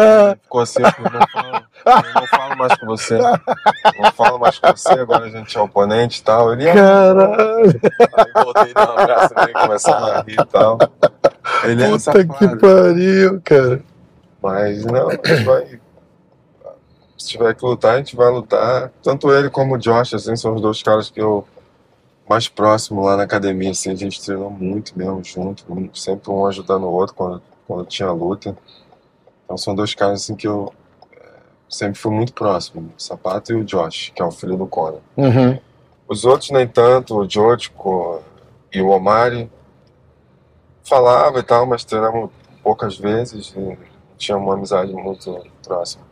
É, Ficou assim, eu não falo, eu não falo mais com você. Não falo mais com você, agora a gente é oponente e tal. Ele, "Ah, caralho, Aí voltei dar um abraço nele, começamos a rir e tal. Ele é puta que safado. pariu, cara. Mas não, a gente vai. Se tiver que lutar, a gente vai lutar. Tanto ele como o Josh, assim, são os dois caras que eu mais próximo lá na academia, assim, a gente treinou muito mesmo junto, sempre um ajudando o outro quando, quando tinha luta. Então são dois caras assim que eu eh, sempre fui muito próximo, o Sapato e o Josh, que é o filho do Conor. Uhum. Os outros nem tanto, o Jotiko e o Omari falava e tal, mas treinamos poucas vezes e tinha uma amizade muito próxima.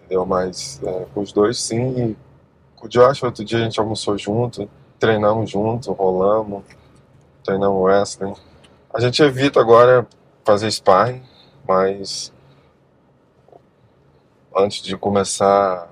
Entendeu? Mas é, com os dois sim. E com o Josh, outro dia a gente almoçou junto, treinamos junto, rolamos, treinamos wrestling. A gente evita agora fazer sparring, mas antes de começar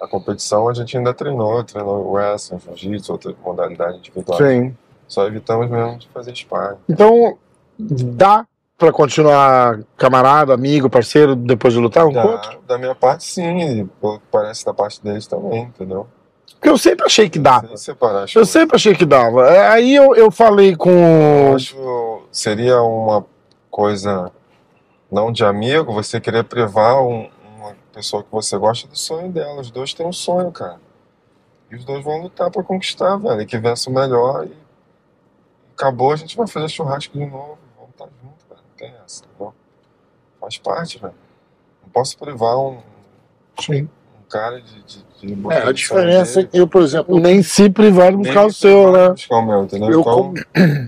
a competição a gente ainda treinou, treinou wrestling, jiu-jitsu, outra modalidade individual. Sim. Só evitamos mesmo de fazer sparring. Então, dá pra continuar camarada, amigo, parceiro, depois de lutar um outro? Da, da minha parte, sim, parece da parte deles também, entendeu? Porque eu sempre achei que dava. Separar Eu coisas. sempre achei que dava. É, Aí eu, eu falei Eu com. acho seria uma coisa não de amigo você querer privar um- uma pessoa que você gosta do sonho dela. Os dois têm um sonho, cara. E os dois vão lutar pra conquistar, velho. E que vença o melhor e acabou, a gente vai fazer churrasco de novo. Vamos estar junto, velho. Não tem essa, entendeu? Faz parte, velho. Não posso privar um, Sim. um cara de, de, de É, a diferença, dele. eu, por exemplo, Nem se privar de Nem buscar o me seu, né? meu, entendeu? Eu então, como-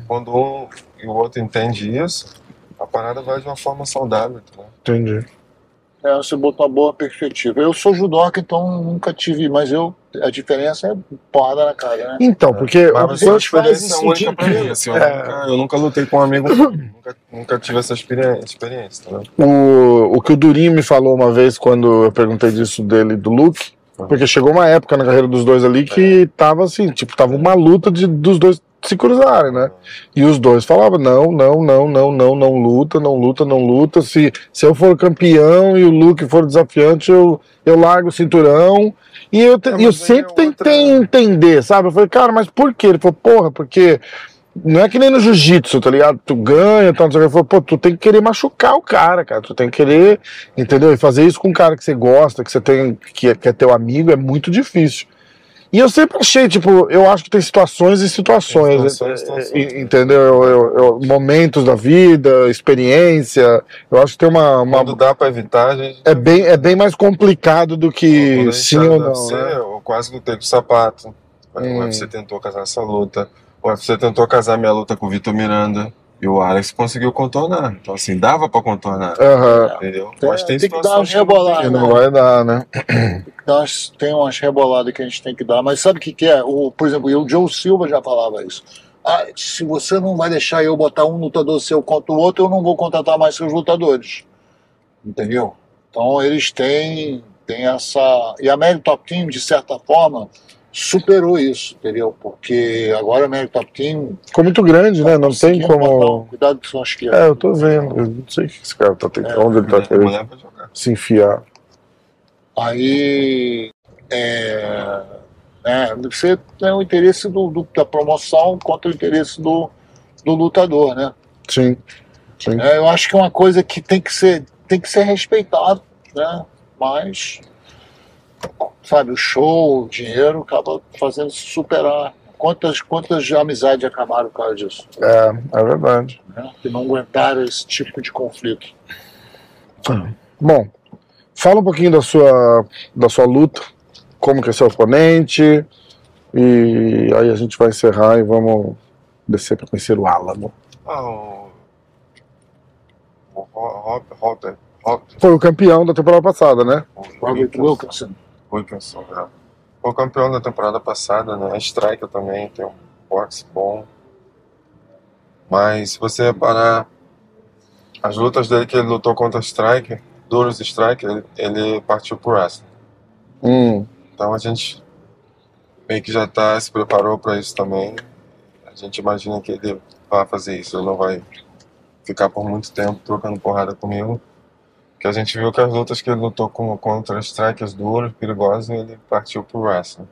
quando um e o outro entende isso, parada vai de uma forma saudável, entendeu? Entendi. é, você botou uma boa perspectiva. Eu sou judoca, então nunca tive, mas eu, a diferença é porrada na cara, né? Então, porque. Mas a você gente a experiência faz é única pra o mim, assim, eu, É. nunca, eu nunca lutei com um amigo, nunca, nunca tive essa experiência, entendeu? O, o que o Durinho me falou uma vez quando eu perguntei disso dele do Luke, porque chegou uma época na carreira dos dois ali que tava assim, tipo, tava uma luta de, dos dois se cruzarem, né? E os dois falavam: não, não, não, não, não, não luta, não luta, não luta. Se, se eu for campeão e o Luke for desafiante, eu, eu largo o cinturão. E eu, te- É, eu aí sempre é outra- tentei entender, sabe? Eu falei, cara, mas por quê? Ele falou, porra, porque não é que nem no jiu-jitsu, tá ligado? Tu ganha, tal, não sei o que. Ele falou, pô, tu tem que querer machucar o cara, cara. Tu tem que querer, entendeu? E fazer isso com um cara que você gosta, que você tem, que é, que é teu amigo, é muito difícil. E eu sempre achei, tipo, eu acho que tem situações e situações, Tem situações situações. entendeu? Eu- eu- eu- momentos da vida, experiência. Eu acho que tem uma. uma- Quando dá pra evitar, gente. é, bem, é bem mais complicado do que sim ou não. UFC, Né? Eu quase lutei com o sapato. O Hum. UFC tentou casar essa luta. O UFC tentou casar minha luta com o Vitor Miranda. E o Alex conseguiu contornar. Então, assim, dava pra contornar. Aham. Entendeu? Tem- Mas tem, tem que dar situações uma rebolada, que Não não vai dar, né? Nós tem umas reboladas que a gente tem que dar, mas sabe o que, que é? O, por exemplo, o Joe Silva já falava isso. Ah, se você não vai deixar eu botar um lutador seu contra o outro, eu não vou contratar mais seus lutadores. Entendeu? Então eles têm, têm essa. E a Mary Top Team, de certa forma, superou isso, entendeu? Porque agora a Mary Top Team. Ficou muito grande, né? Não tem como. Cuidado que são as que É, eu tô vendo. Eu não sei o que esse cara tá tentando. Onde ele tá querendo se enfiar. Aí é, é, você tem o interesse do, do- da promoção contra o interesse do, do lutador, né? Sim. Sim. É, eu acho que é uma coisa que tem que ser, tem que ser respeitado, né? Mas, sabe, o show, o dinheiro acaba fazendo se superar. quantas, quantas amizades acabaram por causa disso? É, é verdade. Né? Que não aguentaram esse tipo de conflito. Bom, fala um pouquinho da sua, da sua luta, como que é seu oponente, e aí a gente vai encerrar e vamos descer para conhecer o Álamo. Ah, o. O Ro- Rob, Robert, Rob, Foi o campeão da temporada passada, né? o Robert Wilkinson. Wilkinson. Wilkinson, né? Foi o campeão da temporada passada, né? Striker também, tem um boxe bom. Mas se você reparar, as lutas dele que ele lutou contra striker, duros striker, ele, ele partiu pro wrestling. Hum, Então a gente meio que já tá, se preparou para isso também. A gente imagina que ele vai fazer isso, ele não vai ficar por muito tempo trocando porrada comigo. Que a gente viu que as lutas que ele lutou com, contra strikers duros, perigosos, ele partiu pro wrestling.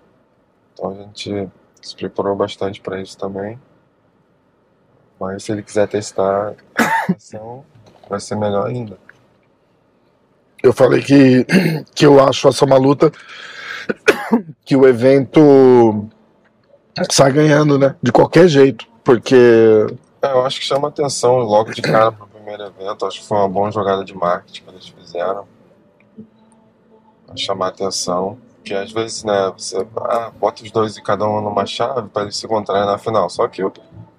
Então a gente se preparou bastante para isso também. Mas se ele quiser testar a ação, vai ser melhor ainda. eu falei que, que eu acho essa uma luta que o evento sai ganhando, né? De qualquer jeito, porque É, eu acho que chama atenção logo de cara pro primeiro evento. Acho que foi uma boa jogada de marketing que eles fizeram. Pra chamar atenção. Que às vezes, né, você ah, bota os dois e cada um numa chave para eles se encontrarem na final. Só que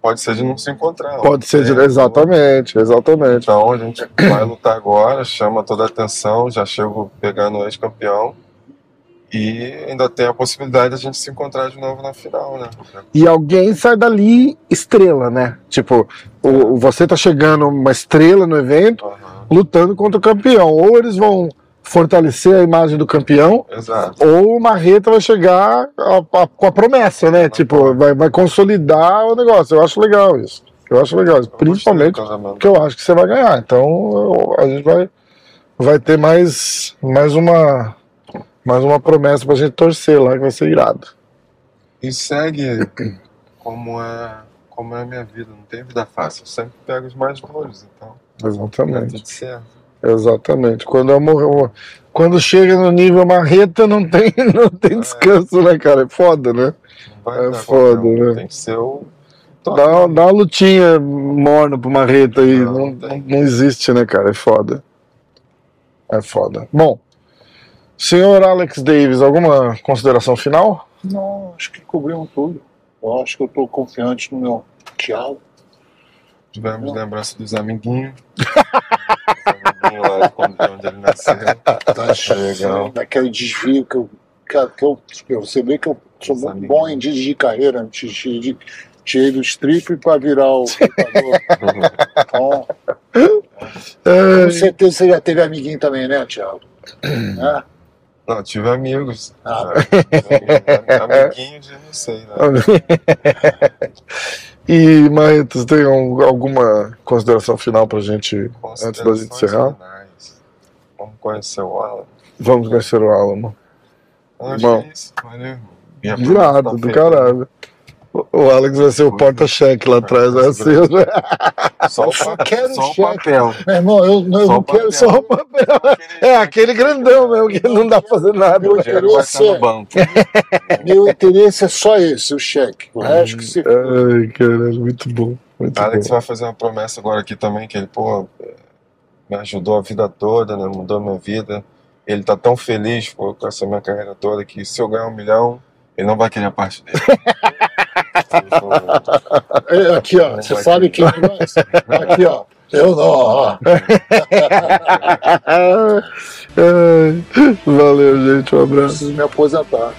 pode ser de não se encontrar. pode ser de... Exatamente, exatamente. Então a gente vai lutar agora, chama toda a atenção, já chego pegando o ex-campeão. E ainda tem a possibilidade de a gente se encontrar de novo na final, né? E alguém sai dali estrela, né? Tipo, o, você tá chegando uma estrela no evento, Aham, lutando contra o campeão. Ou eles vão fortalecer a imagem do campeão, Exato. ou o Marreta vai chegar a- a- com a promessa, né? Tipo, vai, vai consolidar o negócio. Eu acho legal isso. Eu acho legal, isso. Principalmente porque eu acho que você vai ganhar. Então eu- a gente vai, vai ter mais, mais uma mais uma promessa pra gente torcer lá que vai ser irado. E segue como é, como é a minha vida. Não tem vida fácil. Eu sempre pego os mais duros, então tá Exatamente. tudo certo. Exatamente. Quando, eu morro- quando chega no nível marreta, não tem, não tem descanso, né, cara? É foda, né? É foda, né? Tem que ser o. Dá, uma- dá uma lutinha morna pro marreta aí. Não, Não, não existe, né, cara? É foda. É foda. Bom, senhor Alex Davis, alguma consideração final? Não, acho que cobrimos tudo. Eu acho que eu estou confiante no meu Thiago. Tivemos lembrança dos amiguinhos. Os amiguinhos lá de de onde ele nasceu. Legal. daquele desvio que eu, que, que eu, que você vê que eu sou Os amigos. bom em desvio de carreira. Tirei de- tirei do strip para virar o lutador. Então, É, com certeza você já teve amiguinho também, né, Thiago? Né? Não, tive amigos. Ah. Amiguinhos, eu não sei, né? e, Marretas, tem um- alguma consideração final pra gente? Antes da gente encerrar? finais. Vamos conhecer o Alan. Vamos conhecer o Alamo. Acho Bom. é isso. Valeu. De promessa nada, tá do feita. caralho. O o Alex vai ser o porta-cheque lá atrás, vai ser. né? Só o, Eu só pa- quero só o cheque. papel. Meu irmão, eu, não- eu Só não o quero papel. só Só o papel. É, aquele grandão mesmo, que não dá pra fazer nada. Meu O estar no banco. Meu interesse é só esse, o cheque. O resto que se. Ai, caralho, muito bom. Muito Alex bom. vai fazer uma promessa agora aqui também, que ele, pô, é, me ajudou a vida toda, né? Mudou a minha vida. Ele tá tão feliz pô, com essa minha carreira toda que se eu ganhar um milhão, ele não vai querer a parte dele. É, aqui, ó. Não Você sabe ter. que nós. Aqui, ó. Eu não, ó. Valeu, gente. Um abraço. Preciso me aposentar.